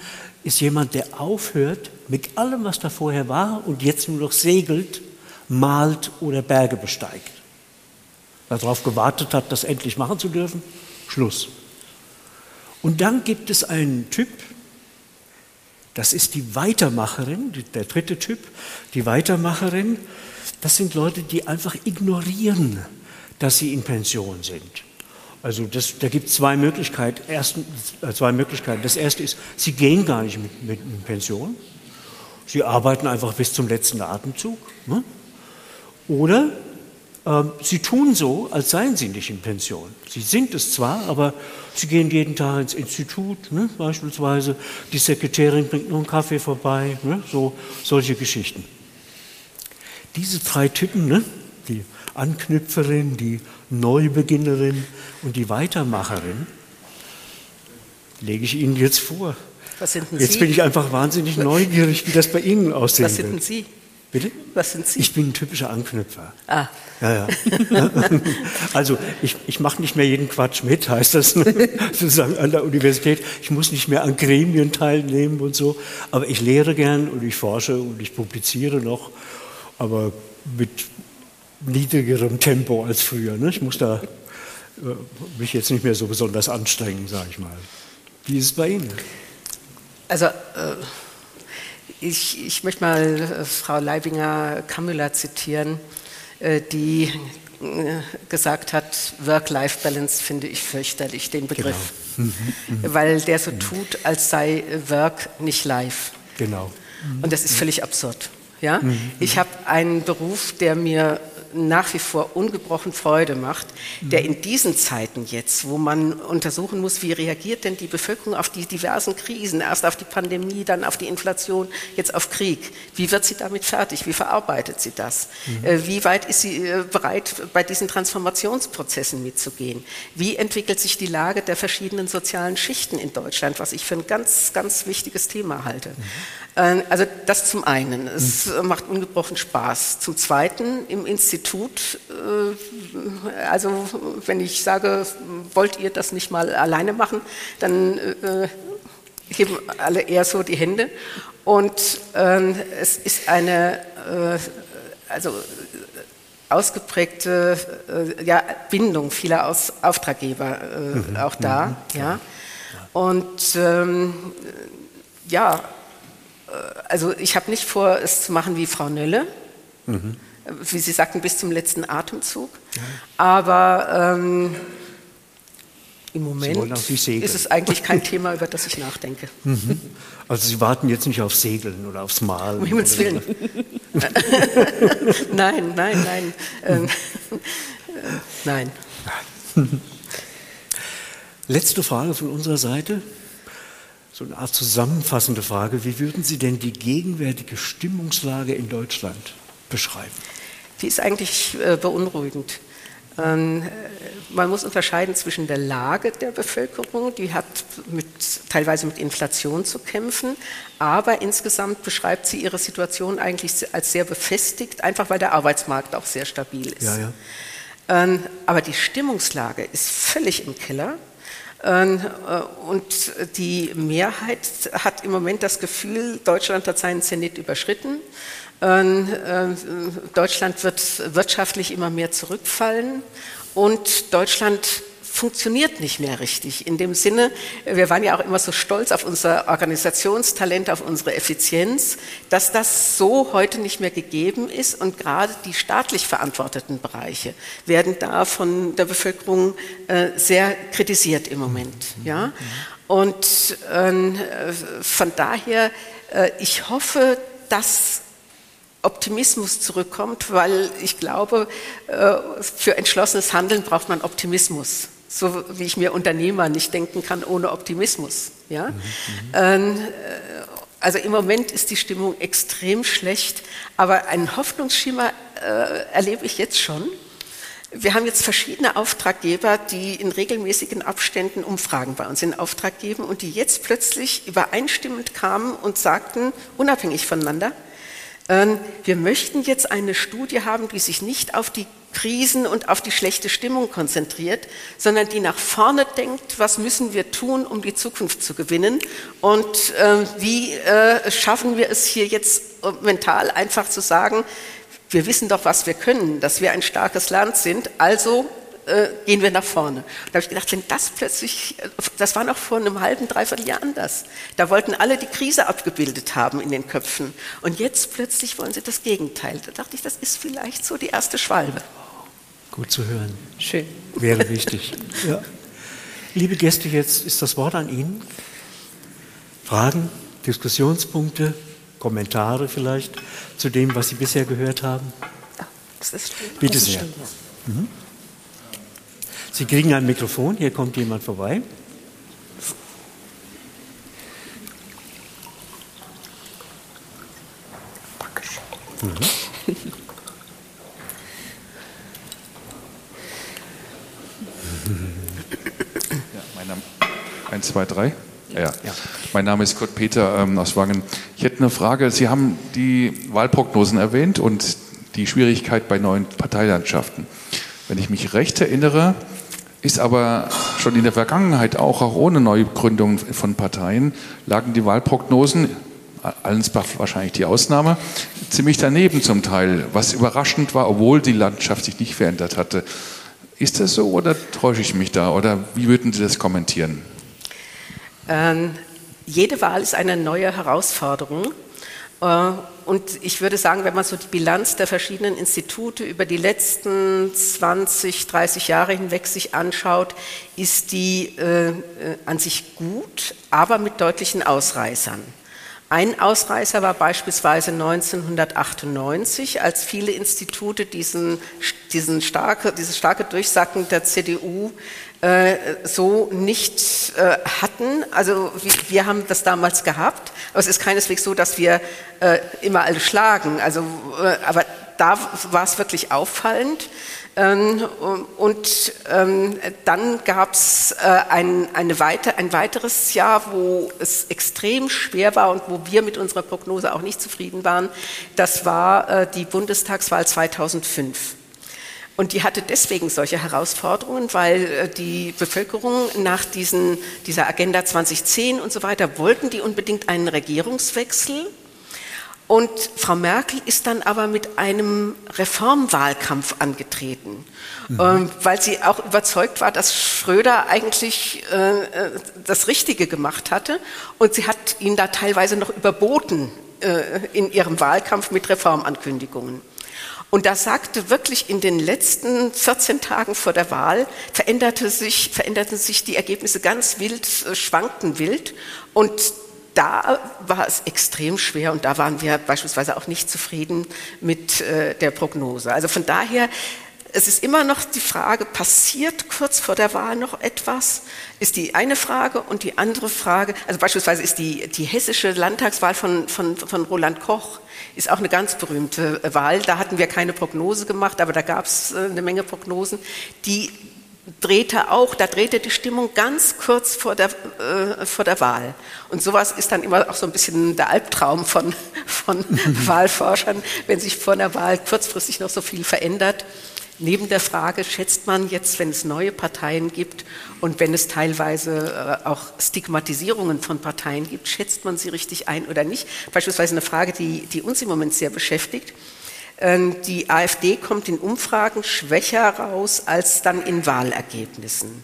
ist jemand, der aufhört mit allem, was da vorher war und jetzt nur noch segelt, malt oder Berge besteigt. Darauf gewartet hat, das endlich machen zu dürfen, Schluss. Und dann gibt es einen Typ, das ist die Weitermacherin, der dritte Typ, die Weitermacherin. Das sind Leute, die einfach ignorieren, dass sie in Pension sind. Also das, da gibt es zwei Möglichkeiten. Ersten, äh, zwei Möglichkeiten. Das erste ist, sie gehen gar nicht mit, mit in Pension. Sie arbeiten einfach bis zum letzten Atemzug. Ne? Oder äh, sie tun so, als seien sie nicht in Pension. Sie sind es zwar, aber sie gehen jeden Tag ins Institut, ne? beispielsweise. Die Sekretärin bringt nur einen Kaffee vorbei, ne? so solche Geschichten. Diese drei Typen, ne? die Anknüpferin, die Neubeginnerin und die Weitermacherin, lege ich Ihnen jetzt vor. Was sind denn jetzt Sie? bin ich einfach wahnsinnig neugierig, wie das bei Ihnen aussehen Was sind denn Sie? Bitte? Was sind Sie? Ich bin ein typischer Anknüpfer. Ah. Ja, ja. [LAUGHS] also ich, ich mache nicht mehr jeden Quatsch mit, heißt das [LAUGHS] sozusagen an der Universität. Ich muss nicht mehr an Gremien teilnehmen und so. Aber ich lehre gern und ich forsche und ich publiziere noch. Aber mit niedrigerem Tempo als früher. Ne? Ich muss da äh, mich jetzt nicht mehr so besonders anstrengen, sage ich mal. Wie ist es bei Ihnen? Also äh, ich, ich möchte mal äh, Frau Leibinger-Kammüller zitieren, äh, die äh, gesagt hat, Work-Life-Balance finde ich fürchterlich, den Begriff. Genau. Mhm, mhm. Weil der so tut, als sei Work nicht Life. Genau. Und das ist völlig absurd. Ja? Mhm, ich habe einen Beruf, der mir nach wie vor ungebrochen Freude macht, der in diesen Zeiten jetzt, wo man untersuchen muss, wie reagiert denn die Bevölkerung auf die diversen Krisen, erst auf die Pandemie, dann auf die Inflation, jetzt auf Krieg, wie wird sie damit fertig, wie verarbeitet sie das, mhm. äh, wie weit ist sie äh, bereit, bei diesen Transformationsprozessen mitzugehen, wie entwickelt sich die Lage der verschiedenen sozialen Schichten in Deutschland, was ich für ein ganz, ganz wichtiges Thema halte. Mhm. Äh, also das zum einen, es mhm. macht ungebrochen Spaß. Zum zweiten im Institut, äh, also wenn ich sage, wollt ihr das nicht mal alleine machen, dann äh, heben alle eher so die Hände. Und es ist eine also ausgeprägte ja, Bindung vieler Aus Auftraggeber mhm. auch da. Mhm. Ja. Und ähm, ja, also ich habe nicht vor, es zu machen wie Frau Nölle, mhm. wie Sie sagten, bis zum letzten Atemzug. Ja. Aber ähm, im Moment ist es eigentlich kein Thema, über das ich nachdenke. Mhm. Also Sie warten jetzt nicht auf Segeln oder aufs Malen? Um Himmels Willen. [LAUGHS] nein, nein, nein. Ähm, äh, nein. Letzte Frage von unserer Seite so eine Art zusammenfassende Frage. Wie würden Sie denn die gegenwärtige Stimmungslage in Deutschland beschreiben? Die ist eigentlich äh, beunruhigend. Ähm, man muss unterscheiden zwischen der Lage der Bevölkerung, die hat mit, teilweise mit Inflation zu kämpfen, aber insgesamt beschreibt sie ihre Situation eigentlich als sehr befestigt, einfach weil der Arbeitsmarkt auch sehr stabil ist. Ja, ja. Ähm, aber die Stimmungslage ist völlig im Keller. Ähm, äh, und die Mehrheit hat im Moment das Gefühl, Deutschland hat seinen Zenit überschritten. Ähm, äh, Deutschland wird wirtschaftlich immer mehr zurückfallen und Deutschland funktioniert nicht mehr richtig. In dem Sinne, wir waren ja auch immer so stolz auf unser Organisationstalent, auf unsere Effizienz, dass das so heute nicht mehr gegeben ist und gerade die staatlich verantworteten Bereiche werden da von der Bevölkerung äh, sehr kritisiert im Moment. Ja? Und äh, von daher, äh, ich hoffe, dass Optimismus zurückkommt, weil ich glaube, äh, für entschlossenes Handeln braucht man Optimismus so wie ich mir Unternehmer nicht denken kann ohne Optimismus. Ja? Mhm, ähm, äh, also im Moment ist die Stimmung extrem schlecht, aber einen Hoffnungsschimmer äh, erlebe ich jetzt schon. Wir haben jetzt verschiedene Auftraggeber, die in regelmäßigen Abständen Umfragen bei uns in Auftrag geben und die jetzt plötzlich übereinstimmend kamen und sagten, unabhängig voneinander, äh, wir möchten jetzt eine Studie haben, die sich nicht auf die Krisen und auf die schlechte Stimmung konzentriert, sondern die nach vorne denkt, was müssen wir tun, um die Zukunft zu gewinnen und äh, wie äh, schaffen wir es hier jetzt äh, mental einfach zu sagen, wir wissen doch, was wir können, dass wir ein starkes Land sind, also äh, gehen wir nach vorne. da habe ich gedacht, wenn das plötzlich, äh, das war noch vor einem halben, dreiviertel Jahr anders. Da wollten alle die Krise abgebildet haben in den Köpfen. Und jetzt plötzlich wollen sie das Gegenteil. Da dachte ich, das ist vielleicht so die erste Schwalbe. Gut zu hören. Schön. Wäre wichtig. [LAUGHS] ja. Liebe Gäste, jetzt ist das Wort an Ihnen. Fragen, Diskussionspunkte, Kommentare vielleicht zu dem, was Sie bisher gehört haben? Ja, das ist schön. Bitte das sehr. Schön, ja. mhm. Sie kriegen ein Mikrofon, hier kommt jemand vorbei. Dankeschön. Mhm. [LAUGHS] Ja, mein Name, 1, 2, 3. Ja. ja. Mein Name ist Kurt Peter ähm, aus Wangen. Ich hätte eine Frage. Sie haben die Wahlprognosen erwähnt und die Schwierigkeit bei neuen Parteilandschaften. Wenn ich mich recht erinnere, ist aber schon in der Vergangenheit auch, auch ohne Neugründung von Parteien, lagen die Wahlprognosen, Allensbach wahrscheinlich die Ausnahme, ziemlich daneben zum Teil, was überraschend war, obwohl die Landschaft sich nicht verändert hatte. Ist das so oder täusche ich mich da? Oder wie würden Sie das kommentieren? Ähm, jede Wahl ist eine neue Herausforderung. Äh, und ich würde sagen, wenn man so die Bilanz der verschiedenen Institute über die letzten 20, 30 Jahre hinweg sich anschaut, ist die äh, äh, an sich gut, aber mit deutlichen Ausreißern. Ein Ausreißer war beispielsweise 1998, als viele Institute diesen, diesen starke, dieses starke Durchsacken der CDU äh, so nicht äh, hatten. Also wir, wir, haben das damals gehabt, aber es ist keineswegs so, dass wir äh, immer alle schlagen. Also, äh, aber da war es wirklich auffallend. Ähm, und ähm, dann gab es äh, ein, weite, ein weiteres Jahr, wo es extrem schwer war und wo wir mit unserer Prognose auch nicht zufrieden waren. Das war äh, die Bundestagswahl 2005. Und die hatte deswegen solche Herausforderungen, weil äh, die Bevölkerung nach diesen, dieser Agenda 2010 und so weiter wollten die unbedingt einen Regierungswechsel. Und Frau Merkel ist dann aber mit einem Reformwahlkampf angetreten, mhm. ähm, weil sie auch überzeugt war, dass Schröder eigentlich äh, äh, das Richtige gemacht hatte. Und sie hat ihn da teilweise noch überboten äh, in ihrem Wahlkampf mit Reformankündigungen. Und da sagte wirklich in den letzten 14 Tagen vor der Wahl, veränderte sich, veränderten sich die Ergebnisse ganz wild, äh, schwankten wild. Und da war es extrem schwer und da waren wir beispielsweise auch nicht zufrieden mit äh, der Prognose. Also von daher, es ist immer noch die Frage, passiert kurz vor der Wahl noch etwas? Ist die eine Frage und die andere Frage, also beispielsweise ist die, die hessische Landtagswahl von, von, von Roland Koch, ist auch eine ganz berühmte Wahl. Da hatten wir keine Prognose gemacht, aber da gab es äh, eine Menge Prognosen, die drehte auch, da drehte die Stimmung ganz kurz vor der, äh, vor der Wahl. Und sowas ist dann immer auch so ein bisschen der Albtraum von, von [LAUGHS] Wahlforschern, wenn sich vor der Wahl kurzfristig noch so viel verändert. Neben der Frage, schätzt man jetzt, wenn es neue Parteien gibt und wenn es teilweise äh, auch Stigmatisierungen von Parteien gibt, schätzt man sie richtig ein oder nicht? Beispielsweise eine Frage, die, die uns im Moment sehr beschäftigt. Ähm, die AfD kommt in Umfragen schwächer raus als dann in Wahlergebnissen.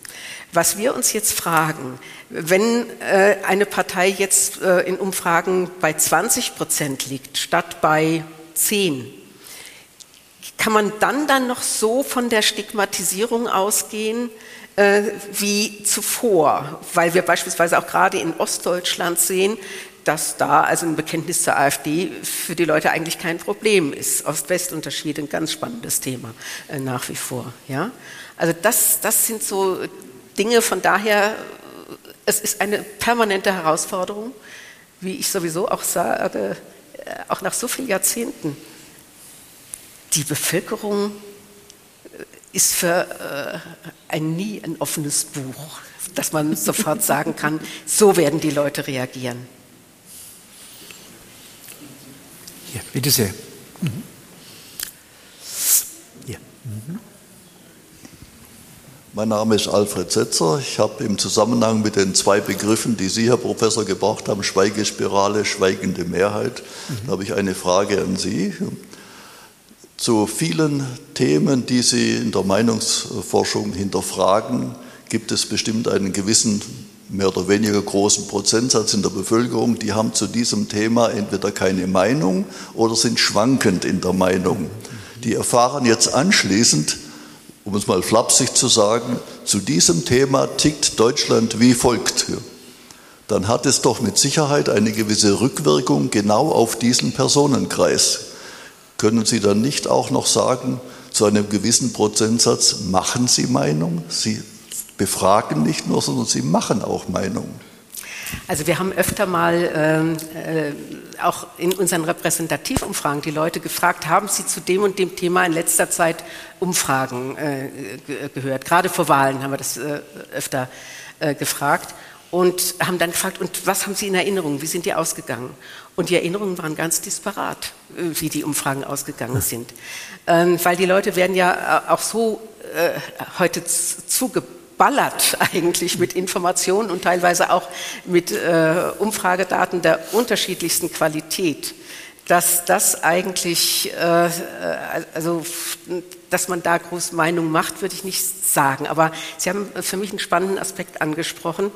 Was wir uns jetzt fragen, wenn äh, eine Partei jetzt äh, in Umfragen bei 20 Prozent liegt, statt bei 10, kann man dann dann noch so von der Stigmatisierung ausgehen äh, wie zuvor? Weil wir beispielsweise auch gerade in Ostdeutschland sehen, dass da also ein Bekenntnis zur AfD für die Leute eigentlich kein Problem ist. Ost-West-Unterschied, ein ganz spannendes Thema äh, nach wie vor. Ja? Also das, das sind so Dinge, von daher, es ist eine permanente Herausforderung, wie ich sowieso auch sage, äh, auch nach so vielen Jahrzehnten. Die Bevölkerung äh, ist für äh, ein nie ein offenes Buch, dass man sofort [LAUGHS] sagen kann, so werden die Leute reagieren. Ja, bitte sehr. Mhm. Ja. Mhm. Mein Name ist Alfred Setzer. Ich habe im Zusammenhang mit den zwei Begriffen, die Sie, Herr Professor, gebraucht haben, Schweigespirale, schweigende Mehrheit, mhm. habe ich eine Frage an Sie. Zu vielen Themen, die Sie in der Meinungsforschung hinterfragen, gibt es bestimmt einen gewissen mehr oder weniger großen Prozentsatz in der Bevölkerung, die haben zu diesem Thema entweder keine Meinung oder sind schwankend in der Meinung. Die erfahren jetzt anschließend, um es mal flapsig zu sagen, zu diesem Thema tickt Deutschland wie folgt. Dann hat es doch mit Sicherheit eine gewisse Rückwirkung genau auf diesen Personenkreis. Können Sie dann nicht auch noch sagen, zu einem gewissen Prozentsatz machen Sie Meinung? Sie befragen nicht nur, sondern sie machen auch Meinungen. Also wir haben öfter mal ähm, äh, auch in unseren Repräsentativumfragen die Leute gefragt, haben sie zu dem und dem Thema in letzter Zeit Umfragen äh, gehört? Gerade vor Wahlen haben wir das äh, öfter äh, gefragt und haben dann gefragt, und was haben Sie in Erinnerung? Wie sind die ausgegangen? Und die Erinnerungen waren ganz disparat, äh, wie die Umfragen ausgegangen sind. Ähm, weil die Leute werden ja äh, auch so heute zugebracht ballert [LAUGHS] eigentlich mit Informationen und teilweise auch mit äh, Umfragedaten der unterschiedlichsten Qualität, dass das eigentlich, äh, also dass man da groß Meinung macht, würde ich nicht sagen. Aber Sie haben für mich einen spannenden Aspekt angesprochen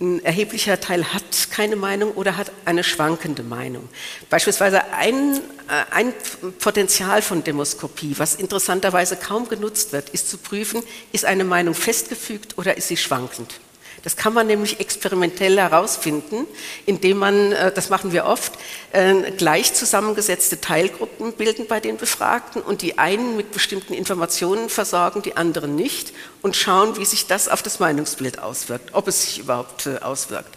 ein erheblicher Teil hat keine Meinung oder hat eine schwankende Meinung. Beispielsweise ein, äh, ein Potenzial von Demoskopie, was interessanterweise kaum genutzt wird, ist zu prüfen, ist eine Meinung festgefügt oder ist sie schwankend. Das kann man nämlich experimentell herausfinden, indem man, äh, das machen wir oft, äh, gleich zusammengesetzte Teilgruppen bilden bei den Befragten und die einen mit bestimmten Informationen versorgen, die anderen nicht und schauen, wie sich das auf das Meinungsbild auswirkt, ob es sich überhaupt äh, auswirkt.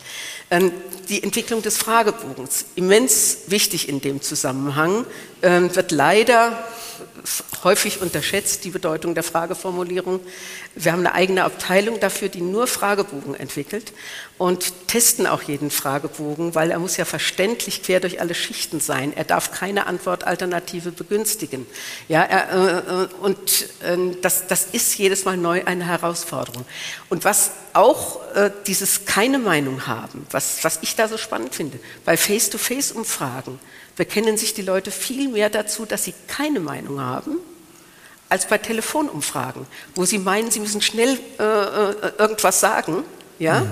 Ähm, die Entwicklung des Fragebogens, immens wichtig in dem Zusammenhang, ähm, wird leider häufig unterschätzt, die Bedeutung der Frageformulierung. Wir haben eine eigene Abteilung dafür, die nur Fragebogen entwickelt und testen auch jeden Fragebogen, weil er muss ja verständlich quer durch alle Schichten sein. Er darf keine Antwortalternative begünstigen. Ja, er, äh, äh und äh, das, das ist jedes Mal neu eine Herausforderung. Und was auch äh, dieses keine Meinung haben, was, was ich da so spannend finde, bei Face-to-Face-Umfragen, bekennen sich die Leute viel mehr dazu, dass sie keine Meinung haben, als bei Telefonumfragen, wo sie meinen, sie müssen schnell äh, äh irgendwas sagen. Ja? Mhm.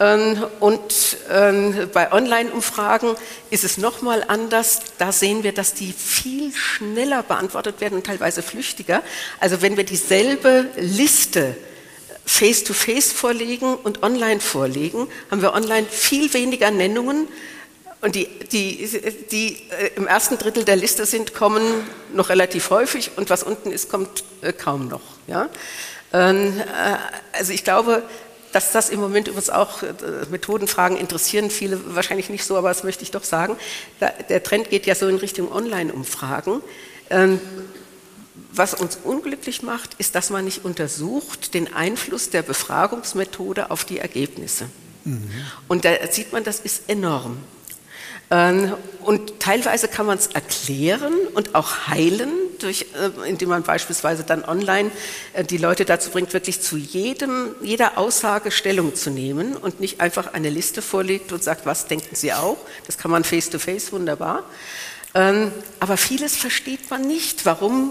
Ähm, und ähm, bei Online-Umfragen ist es nochmal anders. Da sehen wir, dass die viel schneller beantwortet werden und teilweise flüchtiger. Also wenn wir dieselbe Liste face-to-face -face vorlegen und online vorlegen, haben wir online viel weniger Nennungen und die, die, die äh, im ersten Drittel der Liste sind, kommen noch relativ häufig und was unten ist, kommt äh, kaum noch. Ja? Ähm, äh, also ich glaube, dass das im Moment übrigens auch Methodenfragen interessieren viele wahrscheinlich nicht so, aber das möchte ich doch sagen. Der Trend geht ja so in Richtung Online-Umfragen. Ähm, was uns unglücklich macht, ist, dass man nicht untersucht den Einfluss der Befragungsmethode auf die Ergebnisse. Mhm. Und da sieht man, das ist enorm. Ähm, und teilweise kann man es erklären und auch heilen, durch, äh, indem man beispielsweise dann online äh, die Leute dazu bringt, wirklich zu jedem, jeder Aussage Stellung zu nehmen und nicht einfach eine Liste vorlegt und sagt, was denken Sie auch? Das kann man face-to-face -face wunderbar. Ähm, aber vieles versteht man nicht, warum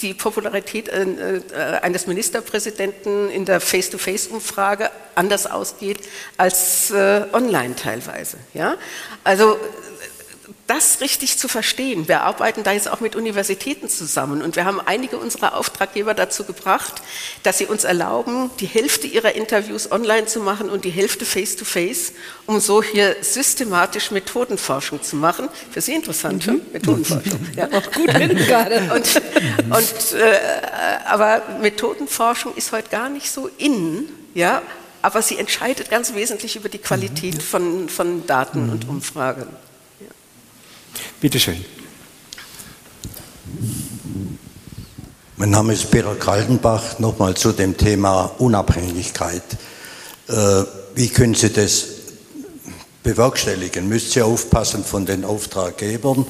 die Popularität äh, eines Ministerpräsidenten in der Face-to-Face-Umfrage anders ausgeht als online teilweise. Ja? Also das richtig zu verstehen. Wir arbeiten da jetzt auch mit Universitäten zusammen und wir haben einige unserer Auftraggeber dazu gebracht, dass sie uns erlauben, die Hälfte ihrer Interviews online zu machen und die Hälfte face-to-face, -face, um so hier systematisch Methodenforschung zu machen. Für Sie interessant, mhm. Methodenforschung. Ja. Auch gut [LAUGHS] gerade. Und, und, äh, aber Methodenforschung ist heute gar nicht so in, ja, aber sie entscheidet ganz wesentlich über die Qualität mhm. von, von Daten und mhm. Umfragen. Bitte schön. Mein Name ist Peter Kaltenbach. Nochmal zu dem Thema Unabhängigkeit. Äh, wie können Sie das bewerkstelligen? Müsst ihr aufpassen von den Auftraggebern,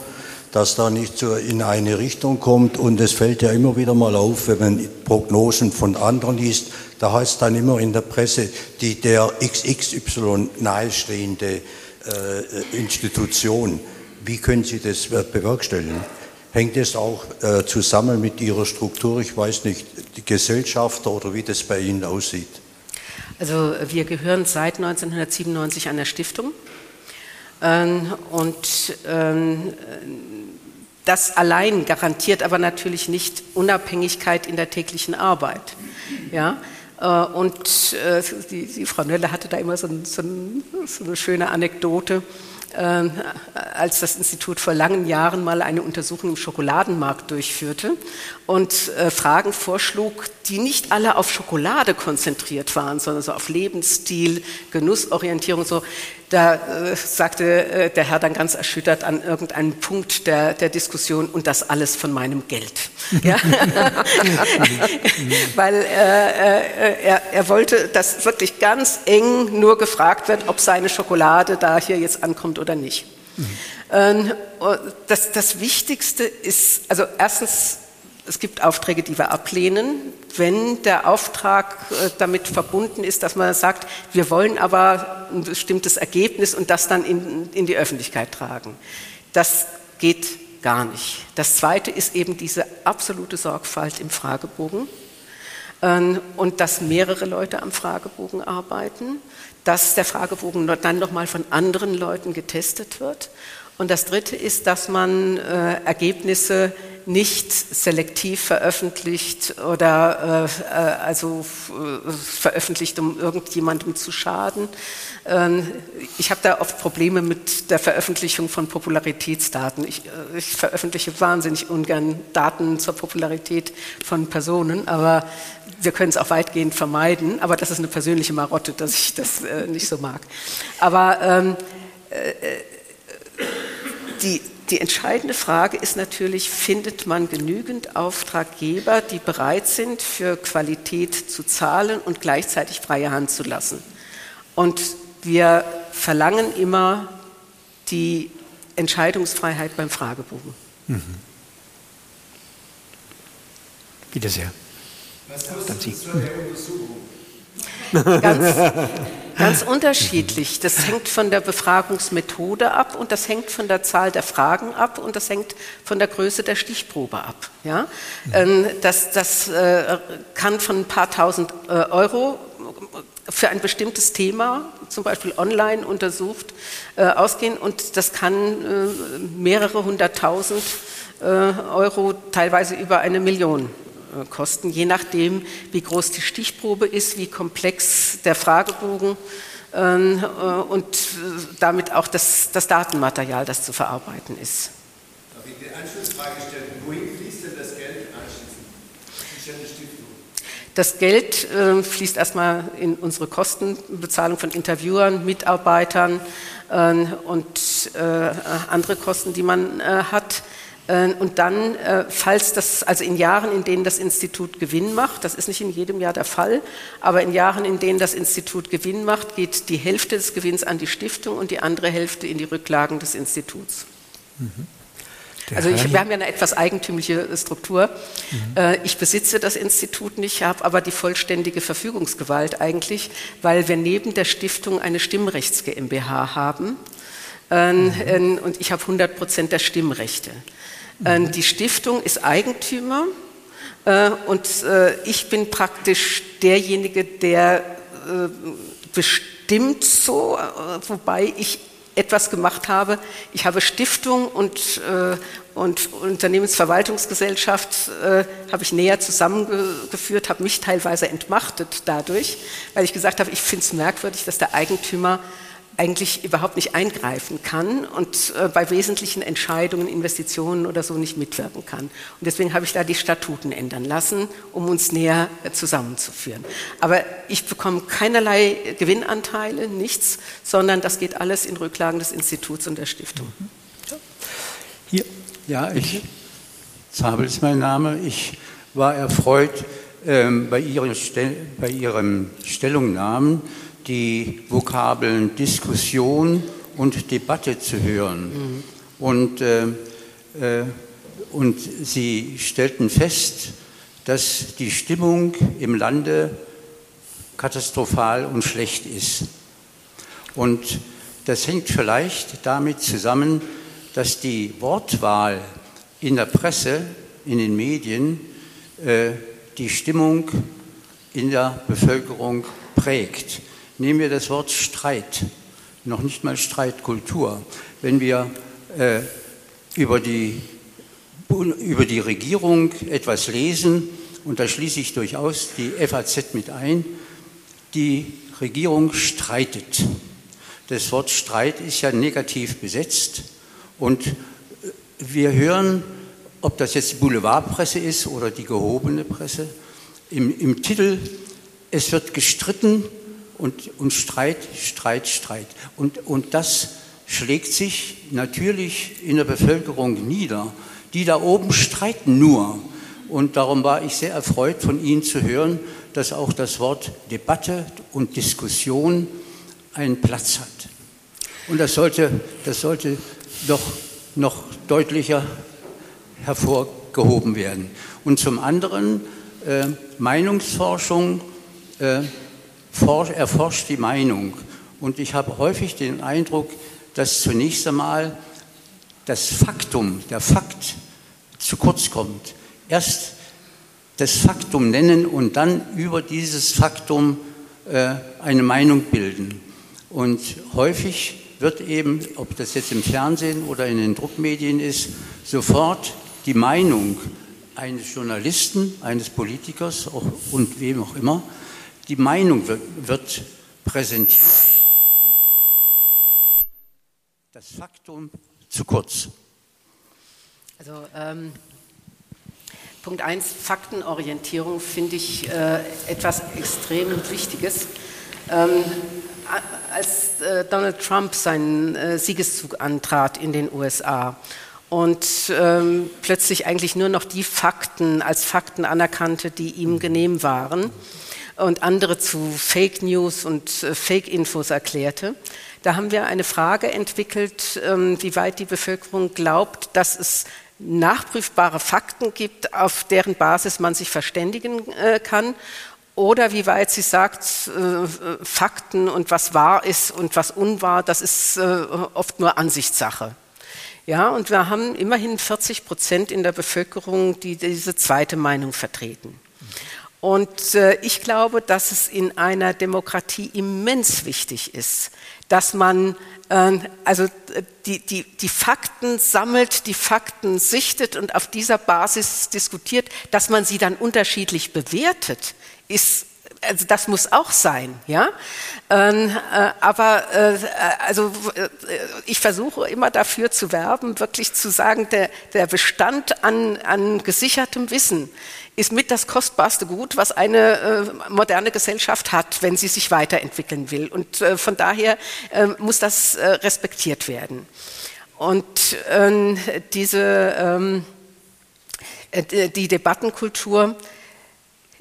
dass da nicht so in eine Richtung kommt? Und es fällt ja immer wieder mal auf, wenn man Prognosen von anderen liest, da heißt dann immer in der Presse, die der XXY nahestehende äh, Institution. Wie können Sie das bewerkstelligen? Hängt es auch äh, zusammen mit Ihrer Struktur, ich weiß nicht, die Gesellschafter oder wie das bei Ihnen aussieht? Also wir gehören seit 1997 einer Stiftung ähm, und ähm, das allein garantiert aber natürlich nicht Unabhängigkeit in der täglichen Arbeit. Ja? Äh, und äh, die, die, Frau Nölle hatte da immer so, so, so eine schöne Anekdote. Ähm, als das Institut vor langen Jahren mal eine Untersuchung im Schokoladenmarkt durchführte und äh, Fragen vorschlug, die nicht alle auf Schokolade konzentriert waren, sondern so auf Lebensstil, Genussorientierung. So, da äh, sagte äh, der Herr dann ganz erschüttert an irgendeinem Punkt der, der Diskussion und das alles von meinem Geld. [LAUGHS] Ja? Weil äh, äh, er, er wollte, dass wirklich ganz eng nur gefragt wird, ob seine Schokolade da hier jetzt ankommt oder nicht. Mhm. Das, das Wichtigste ist, also erstens es gibt Aufträge, die wir ablehnen, wenn der Auftrag äh, damit verbunden ist, dass man sagt, wir wollen aber ein bestimmtes Ergebnis und das dann in, in die Öffentlichkeit tragen. Das geht gar nicht. Das Zweite ist eben diese absolute Sorgfalt im Fragebogen ähm, und dass mehrere Leute am Fragebogen arbeiten, dass der Fragebogen dann nochmal von anderen Leuten getestet wird Und das Dritte ist, dass man äh, Ergebnisse nicht selektiv veröffentlicht oder äh, äh also äh, veröffentlicht, um irgendjemandem zu schaden. Ähm, ich habe da oft Probleme mit der Veröffentlichung von Popularitätsdaten. Ich, äh, ich, veröffentliche wahnsinnig ungern Daten zur Popularität von Personen, aber wir können es auch weitgehend vermeiden. Aber das ist eine persönliche Marotte, dass ich das äh, nicht so mag. Aber ähm, äh, die die entscheidende Frage ist natürlich, findet man genügend Auftraggeber, die bereit sind, für Qualität zu zahlen und gleichzeitig freie Hand zu lassen? Und wir verlangen immer die Entscheidungsfreiheit beim Fragebogen. Mhm. Bitte sehr. Was kostet eine Untersuchung? Ganz, Ganz unterschiedlich. Das hängt von der Befragungsmethode ab und das hängt von der Zahl der Fragen ab und das hängt von der Größe der Stichprobe ab. Ja? Mhm. Das, das äh, kann von ein paar tausend äh, Euro für ein bestimmtes Thema, zum Beispiel online untersucht, äh, ausgehen und das kann mehrere hunderttausend Euro, teilweise über eine Million äh, kosten, je nachdem, wie groß die Stichprobe ist, wie komplex der Fragebogen ähm, äh, und äh, damit auch das, das Datenmaterial, das zu verarbeiten ist. Darf ich die Anschlussfrage stellen? Wohin fließt denn das Geld anschließend? Das Geld äh, fließt erstmal in unsere Kostenbezahlung von Interviewern, Mitarbeitern äh, und äh, andere Kosten, die man hat. Äh, und dann, äh, falls das, also in Jahren, in denen das Institut Gewinn macht, das ist nicht in jedem Jahr der Fall, aber in Jahren, in denen das Institut Gewinn macht, geht die Hälfte des Gewinns an die Stiftung und die andere Hälfte in die Rücklagen des Instituts. Mhm. Also ich, wir haben ja eine etwas eigentümliche Struktur. Mhm. Äh, ich besitze das Institut nicht, habe aber die vollständige Verfügungsgewalt eigentlich, weil wir neben der Stiftung eine Stimmrechts GmbH haben mhm. und ich habe 100 Prozent der Stimmrechte. Mhm. Die Stiftung ist Eigentümer äh, und äh, ich bin praktisch derjenige, der äh, bestimmt so, wobei ich etwas gemacht habe. Ich habe Stiftung und, und Unternehmensverwaltungsgesellschaft habe ich näher zusammengeführt, habe mich teilweise entmachtet dadurch, weil ich gesagt habe, ich finde es merkwürdig, dass der Eigentümer eigentlich überhaupt nicht eingreifen kann und äh, bei wesentlichen Entscheidungen, Investitionen oder so nicht mitwirken kann. Und deswegen habe ich da die Statuten ändern lassen, um uns näher äh, zusammenzuführen. Aber ich bekomme keinerlei Gewinnanteile, nichts, sondern das geht alles in Rücklagen des Instituts und der Stiftung. Mhm. Hier. Ja, ich, Zabel ist mein Name. Ich war erfreut ähm, bei, Ihren bei Ihren Stellungnahmen die Vokabeln Diskussion und Debatte zu hören. Mhm. Und, äh, äh, und sie stellten fest, dass die Stimmung im Lande katastrophal und schlecht ist. Und das hängt vielleicht damit zusammen, dass die Wortwahl in der Presse, in den Medien, äh, die Stimmung in der Bevölkerung prägt. Nehmen wir das Wort Streit, noch nicht mal Streitkultur. Wenn wir äh, über, die, über die Regierung etwas lesen, und da schließe ich durchaus die FAZ mit ein, die Regierung streitet. Das Wort Streit ist ja negativ besetzt und äh, wir hören, ob das jetzt die Boulevardpresse ist oder die gehobene Presse, im, im Titel, es wird gestritten und, und Streit, Streit, Streit. Und, und das schlägt sich natürlich in der Bevölkerung nieder. Die da oben streiten nur. Und darum war ich sehr erfreut, von Ihnen zu hören, dass auch das Wort Debatte und Diskussion einen Platz hat. Und das sollte, das sollte doch noch deutlicher hervorgehoben werden. Und zum anderen äh, Meinungsforschung äh, erforscht die Meinung. Und ich habe häufig den Eindruck, dass zunächst einmal das Faktum, der Fakt zu kurz kommt. Erst das Faktum nennen und dann über dieses Faktum äh, eine Meinung bilden. Und häufig wird eben, ob das jetzt im Fernsehen oder in den Druckmedien ist, sofort die Meinung eines Journalisten, eines Politikers auch, und wem auch immer, die Meinung wird, wird präsentiert. Das Faktum zu kurz. Also ähm, Punkt 1, Faktenorientierung finde ich äh, etwas extrem Wichtiges. Ähm, als äh, Donald Trump seinen äh, Siegeszug antrat in den USA und ähm, plötzlich eigentlich nur noch die Fakten als Fakten anerkannte, die ihm genehm waren und andere zu Fake News und äh, Fake Infos erklärte, da haben wir eine Frage entwickelt, ähm, wie weit die Bevölkerung glaubt, dass es nachprüfbare Fakten gibt, auf deren Basis man sich verständigen äh, kann oder wie weit sie sagt, äh, Fakten und was wahr ist und was unwahr, das ist oft nur Ansichtssache. Ja, und wir haben immerhin 40 Prozent in der Bevölkerung, die diese zweite Meinung vertreten. Und äh, ich glaube, dass es in einer Demokratie immens wichtig ist, dass man äh, also die, die, die Fakten sammelt, die Fakten sichtet und auf dieser Basis diskutiert, dass man sie dann unterschiedlich bewertet ist also das muss auch sein, ja. Ähm, äh, aber äh, also äh, ich versuche immer dafür zu werben, wirklich zu sagen, der, der Bestand an, an gesichertem Wissen ist mit das kostbarste Gut, was eine äh, moderne Gesellschaft hat, wenn sie sich weiterentwickeln will. Und äh, von daher äh, muss das respektiert werden. Und ähm, diese ähm, die Debattenkultur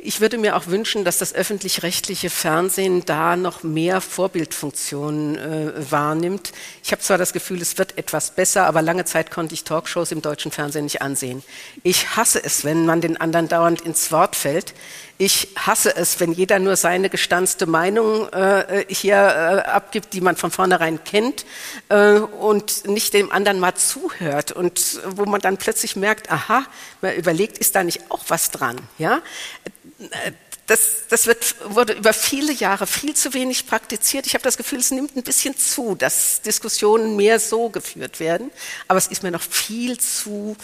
ich würde mir auch wünschen, dass das öffentlich-rechtliche Fernsehen da noch mehr Vorbildfunktionen äh, wahrnimmt. Ich habe zwar das Gefühl, es wird etwas besser, aber lange Zeit konnte ich Talkshows im deutschen Fernsehen nicht ansehen. Ich hasse es, wenn man den anderen dauernd ins Wort fällt. Ich hasse es, wenn jeder nur seine gestanzte Meinung äh, hier äh, abgibt, die man von vornherein kennt äh, und nicht dem anderen mal zuhört und wo man dann plötzlich merkt, aha, man überlegt, ist da nicht auch was dran? Ja? Das, das wird, wurde über viele Jahre viel zu wenig praktiziert. Ich habe das Gefühl, es nimmt ein bisschen zu, dass Diskussionen mehr so geführt werden. Aber es ist mir noch viel zu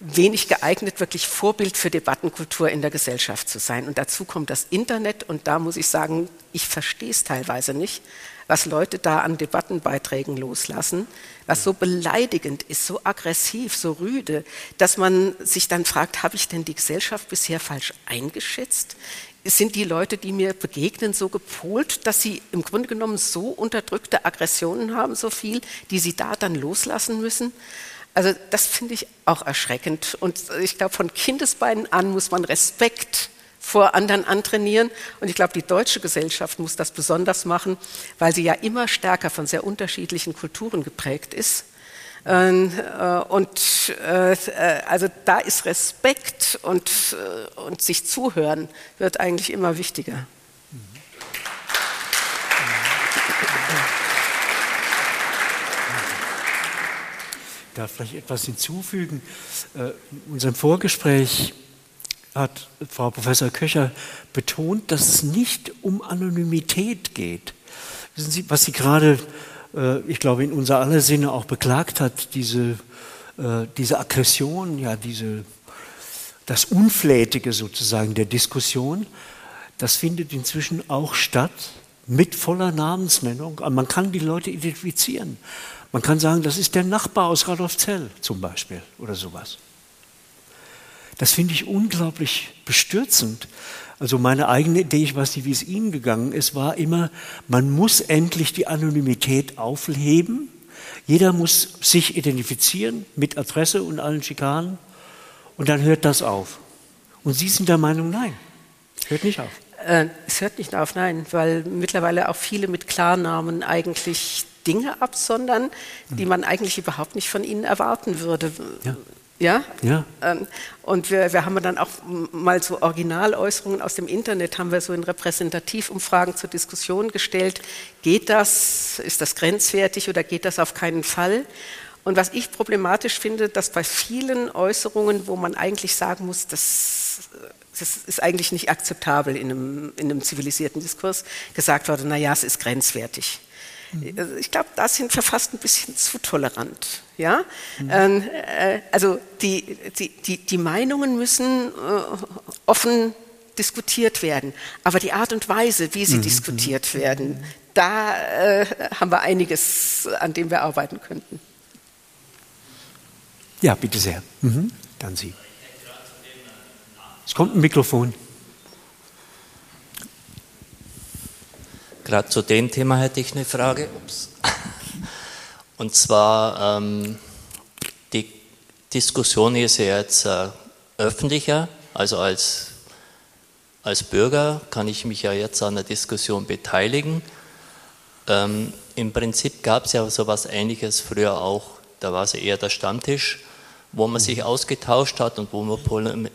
wenig geeignet, wirklich Vorbild für Debattenkultur in der Gesellschaft zu sein. Und dazu kommt das Internet. Und da muss ich sagen, ich verstehe es teilweise nicht, was Leute da an Debattenbeiträgen loslassen, was so beleidigend ist, so aggressiv, so rüde, dass man sich dann fragt, habe ich denn die Gesellschaft bisher falsch eingeschätzt? Sind die Leute, die mir begegnen, so gepolt, dass sie im Grunde genommen so unterdrückte Aggressionen haben, so viel, die sie da dann loslassen müssen? Also das finde ich auch erschreckend. Und ich glaube, von Kindesbeinen an muss man Respekt vor anderen antrainieren. Und ich glaube, die deutsche Gesellschaft muss das besonders machen, weil sie ja immer stärker von sehr unterschiedlichen Kulturen geprägt ist. Ähm, äh, und äh, also da ist Respekt und, äh, und sich zuhören wird eigentlich immer wichtiger. Ich darf vielleicht etwas hinzufügen. In unserem Vorgespräch hat Frau Professor Köcher betont, dass es nicht um Anonymität geht. Wissen Sie, was sie gerade, äh, ich glaube, in unser aller Sinne auch beklagt hat, diese, äh, diese Aggression, ja, diese, das Unflätige sozusagen der Diskussion, das findet inzwischen auch statt mit voller Namensnennung. Man kann die Leute identifizieren. Man kann sagen, das ist der Nachbar aus Radolfzell zum Beispiel oder sowas. Das finde ich unglaublich bestürzend. Also meine eigene Idee, ich weiß nicht, wie es Ihnen gegangen ist, war immer, man muss endlich die Anonymität aufheben. Jeder muss sich identifizieren mit Adresse und allen Schikanen und dann hört das auf. Und Sie sind der Meinung, nein, hört nicht auf. Äh, es hört nicht auf, nein, weil mittlerweile auch viele mit Klarnamen eigentlich Dinge absondern, die hm. man eigentlich überhaupt nicht von ihnen erwarten würde. Ja. Ja? ja. Ähm, und wir, wir haben dann auch mal so Originaläußerungen aus dem Internet, haben wir so in Repräsentativumfragen zur Diskussion gestellt. Geht das, ist das grenzwertig oder geht das auf keinen Fall? Und was ich problematisch finde, dass bei vielen Äußerungen, wo man eigentlich sagen muss, das, das ist eigentlich nicht akzeptabel in einem, in einem zivilisierten Diskurs, gesagt wurde, naja, es ist grenzwertig. Mhm. Ich glaube, da sind wir fast ein bisschen zu tolerant. Ja? Mhm. Ähm, äh, also die, die, die, die Meinungen müssen äh, offen diskutiert werden. Aber die Art und Weise, wie sie mhm. diskutiert werden, da äh, haben wir einiges, an dem wir arbeiten könnten. Ja, bitte sehr. Mhm. Dann Sie. Es kommt ein Mikrofon. Gerade zu dem Thema hätte ich eine Frage. Ups. Und zwar, ähm, die Diskussion ist ja jetzt äh, öffentlicher, also als, als Bürger kann ich mich ja jetzt an der Diskussion beteiligen. Ähm, Im Prinzip gab es ja so etwas Ähnliches früher auch, da war es eher der Stammtisch, wo man sich ausgetauscht hat und wo man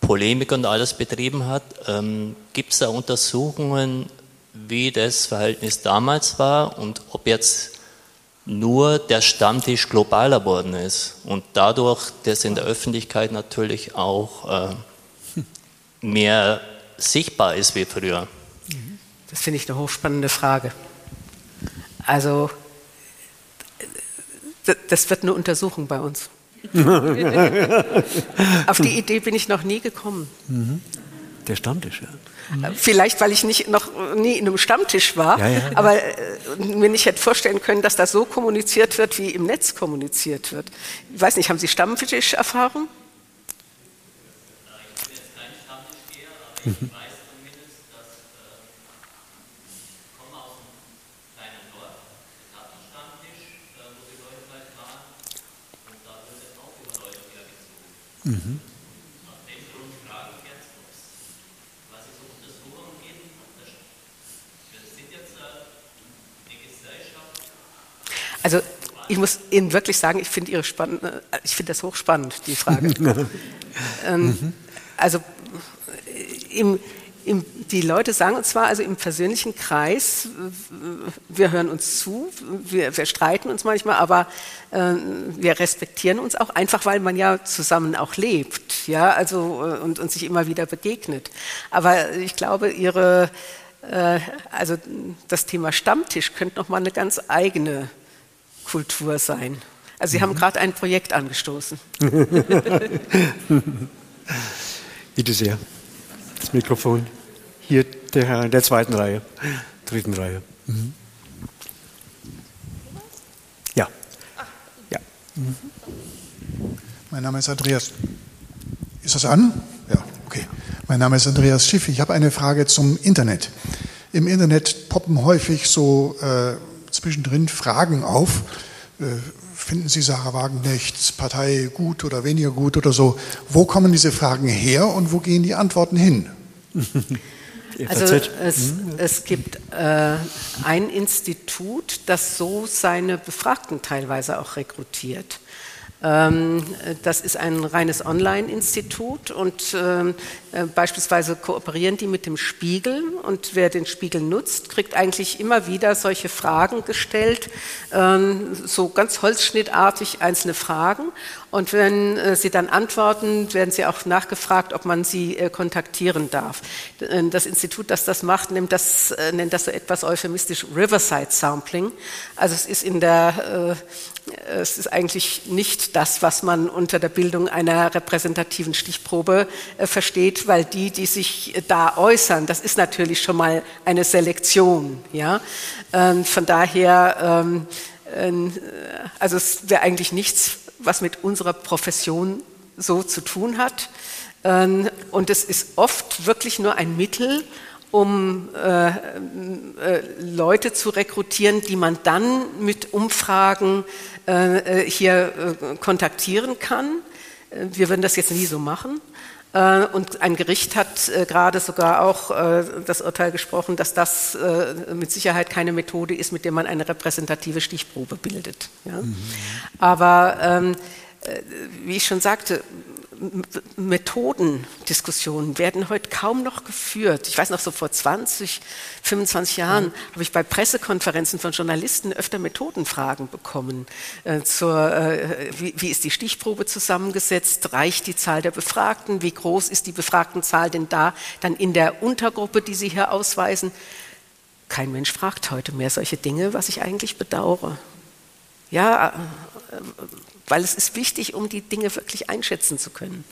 Polemik und alles betrieben hat. Ähm, Gibt es da Untersuchungen, wie das Verhältnis damals war und ob jetzt nur der Stammtisch globaler worden ist und dadurch das in der Öffentlichkeit natürlich auch äh, mehr sichtbar ist wie früher. Das finde ich eine hochspannende Frage. Also, das wird eine Untersuchung bei uns. [LAUGHS] Auf die Idee bin ich noch nie gekommen. Mhm. Der Stammtisch, ja. Mhm. Vielleicht, weil ich nicht, noch nie in einem Stammtisch war, ja, ja. aber äh, mir nicht hätte vorstellen können, dass das so kommuniziert wird, wie im Netz kommuniziert wird. Ich weiß nicht, haben Sie Stammtisch-Erfahrung? Ich bin jetzt kein Stammtischgeher, aber ich mhm. weiß, Mhm. Also ich muss Ihnen wirklich sagen, ich finde finde das hochspannend, die Frage. [LAUGHS] ähm, mhm. Also im, im, die Leute sagen uns zwar, also im persönlichen Kreis, wir hören uns zu, wir, wir streiten uns manchmal, aber äh, wir respektieren uns auch einfach, weil man ja zusammen auch lebt, ja, also äh, und, und sich immer wieder begegnet. Aber ich glaube, ihre, äh, also das Thema Stammtisch könnte noch mal eine ganz eigene Kultur sein. Also Sie mhm. haben gerade ein Projekt angestoßen. [LAUGHS] Bitte sehr. Das Mikrofon. Hier der Herr in der zweiten Reihe, dritten Reihe. Mhm. Ja. ja. Mhm. Mein Name ist Andreas. Ist das an? Ja, okay. Mein Name ist Andreas Schiff. Ich habe eine Frage zum Internet. Im Internet poppen häufig so äh, zwischendrin Fragen auf. Äh, finden Sie Sarah Wagenknechts Partei gut oder weniger gut oder so? Wo kommen diese Fragen her und wo gehen die Antworten hin? [LAUGHS] Also es, es gibt äh, ein Institut, das so seine Befragten teilweise auch rekrutiert. Ähm, das ist ein reines Online-Institut und ähm, äh, beispielsweise kooperieren die mit dem Spiegel und wer den Spiegel nutzt, kriegt eigentlich immer wieder solche Fragen gestellt, ähm, so ganz holzschnittartig einzelne Fragen und wenn äh, sie dann antworten, werden sie auch nachgefragt, ob man sie äh, kontaktieren darf. Das Institut, das das macht, nennt das, nennt das so etwas euphemistisch Riverside Sampling. Also es ist in der es ist eigentlich nicht das, was man unter der Bildung einer repräsentativen Stichprobe äh, versteht, weil die, die sich da äußern, das ist natürlich schon mal eine Selektion. Ja? Ähm, von daher, ähm, äh, also es wäre eigentlich nichts, was mit unserer Profession so zu tun hat. Ähm, und es ist oft wirklich nur ein Mittel, um äh, äh, Leute zu rekrutieren, die man dann mit Umfragen äh, äh hier äh, kontaktieren kann. Äh, wir würden das jetzt nie so machen. Und ein Gericht hat gerade sogar auch das Urteil gesprochen, dass das mit Sicherheit keine Methode ist, mit der man eine repräsentative Stichprobe bildet. Mhm. Aber ähm, wie ich schon sagte, Methodendiskussionen werden heute kaum noch geführt. Ich weiß noch, so vor 20, 25 Jahren mhm. habe ich bei Pressekonferenzen von Journalisten öfter Methodenfragen bekommen. Äh, zur, äh, wie, wie, ist die Stichprobe zusammengesetzt? Reicht die Zahl der Befragten? Wie groß ist die Befragtenzahl denn da dann in der Untergruppe, die Sie hier ausweisen? kein Mensch fragt heute mehr solche Dinge, was ich eigentlich bedauere. Ja, äh, weil es ist wichtig, um die Dinge wirklich einschätzen zu können.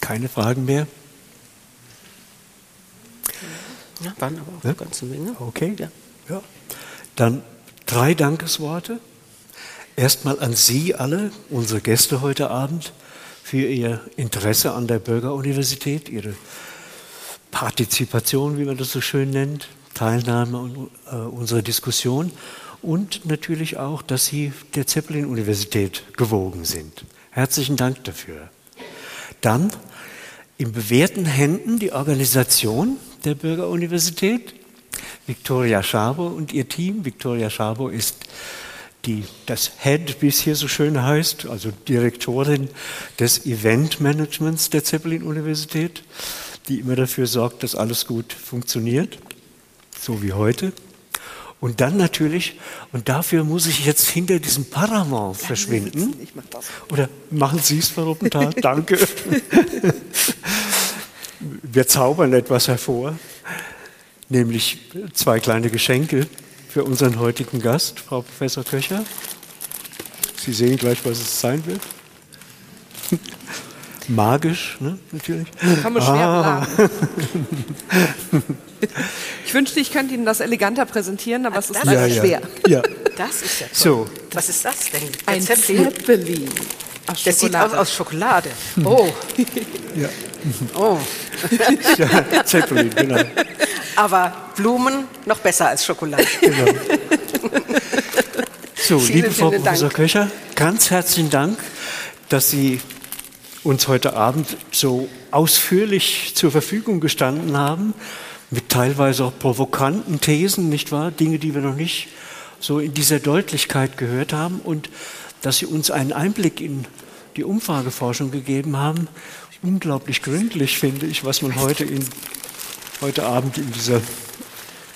Keine Fragen mehr? Ja, waren aber auch ja? eine ganze Menge. Okay. Ja. ja. Dann drei Dankesworte. Erstmal an Sie alle, unsere Gäste heute Abend, für Ihr Interesse an der Bürgeruniversität, Ihre Partizipation, wie man das so schön nennt, Teilnahme an äh, unserer Diskussion und natürlich auch, dass Sie der Zeppelin-Universität gewogen sind. Herzlichen Dank dafür. Dann in bewährten Händen die Organisation der Bürgeruniversität, Victoria Schabo und ihr Team. Victoria Schabo ist die, das Head, wie es hier so schön heißt, also Direktorin des Eventmanagements der Zeppelin-Universität, die immer dafür sorgt, dass alles gut funktioniert, so wie heute. Und dann natürlich, und dafür muss ich jetzt hinter diesem Paramount verschwinden. Ich mach das. Oder machen Sie es, Frau Ruppenthal? [LAUGHS] Danke. Wir zaubern etwas hervor, nämlich zwei kleine Geschenke für unseren heutigen Gast, Frau Professor Köcher. Sie sehen gleich, was es sein wird. Magisch, ne? natürlich. Kann man schwer ah. [LAUGHS] Ich wünschte, ich könnte Ihnen das eleganter präsentieren, aber es ist leider ja, schwer. Ja. Das ist ja toll. So. Was ist das denn? Ein Zeppelin. Aus das sieht aus aus Schokolade. Oh. [LAUGHS] Ja. Oh. [LAUGHS] ja, Zeppelin, genau. Aber Blumen noch besser als Schokolade. Genau. So, vielen, liebe Frau Professor Dank. Köcher, ganz herzlichen Dank, dass Sie uns heute Abend so ausführlich zur Verfügung gestanden haben, mit teilweise auch provokanten Thesen, nicht wahr? Dinge, die wir noch nicht so in dieser Deutlichkeit gehört haben und dass Sie uns einen Einblick in die Umfrageforschung gegeben haben. Unglaublich gründlich, finde ich, was man heute, in, heute Abend in dieser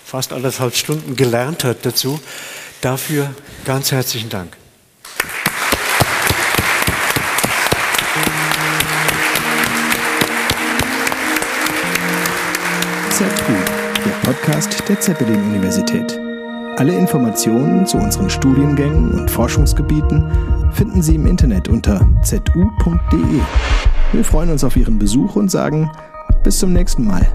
fast anderthalb Stunden gelernt hat dazu. Dafür ganz herzlichen Dank. ZU, der Podcast der Zeppelin-Universität. Alle Informationen zu unseren Studiengängen und Forschungsgebieten finden Sie im Internet unter zu.de. Wir freuen uns auf Ihren Besuch und sagen bis zum nächsten Mal.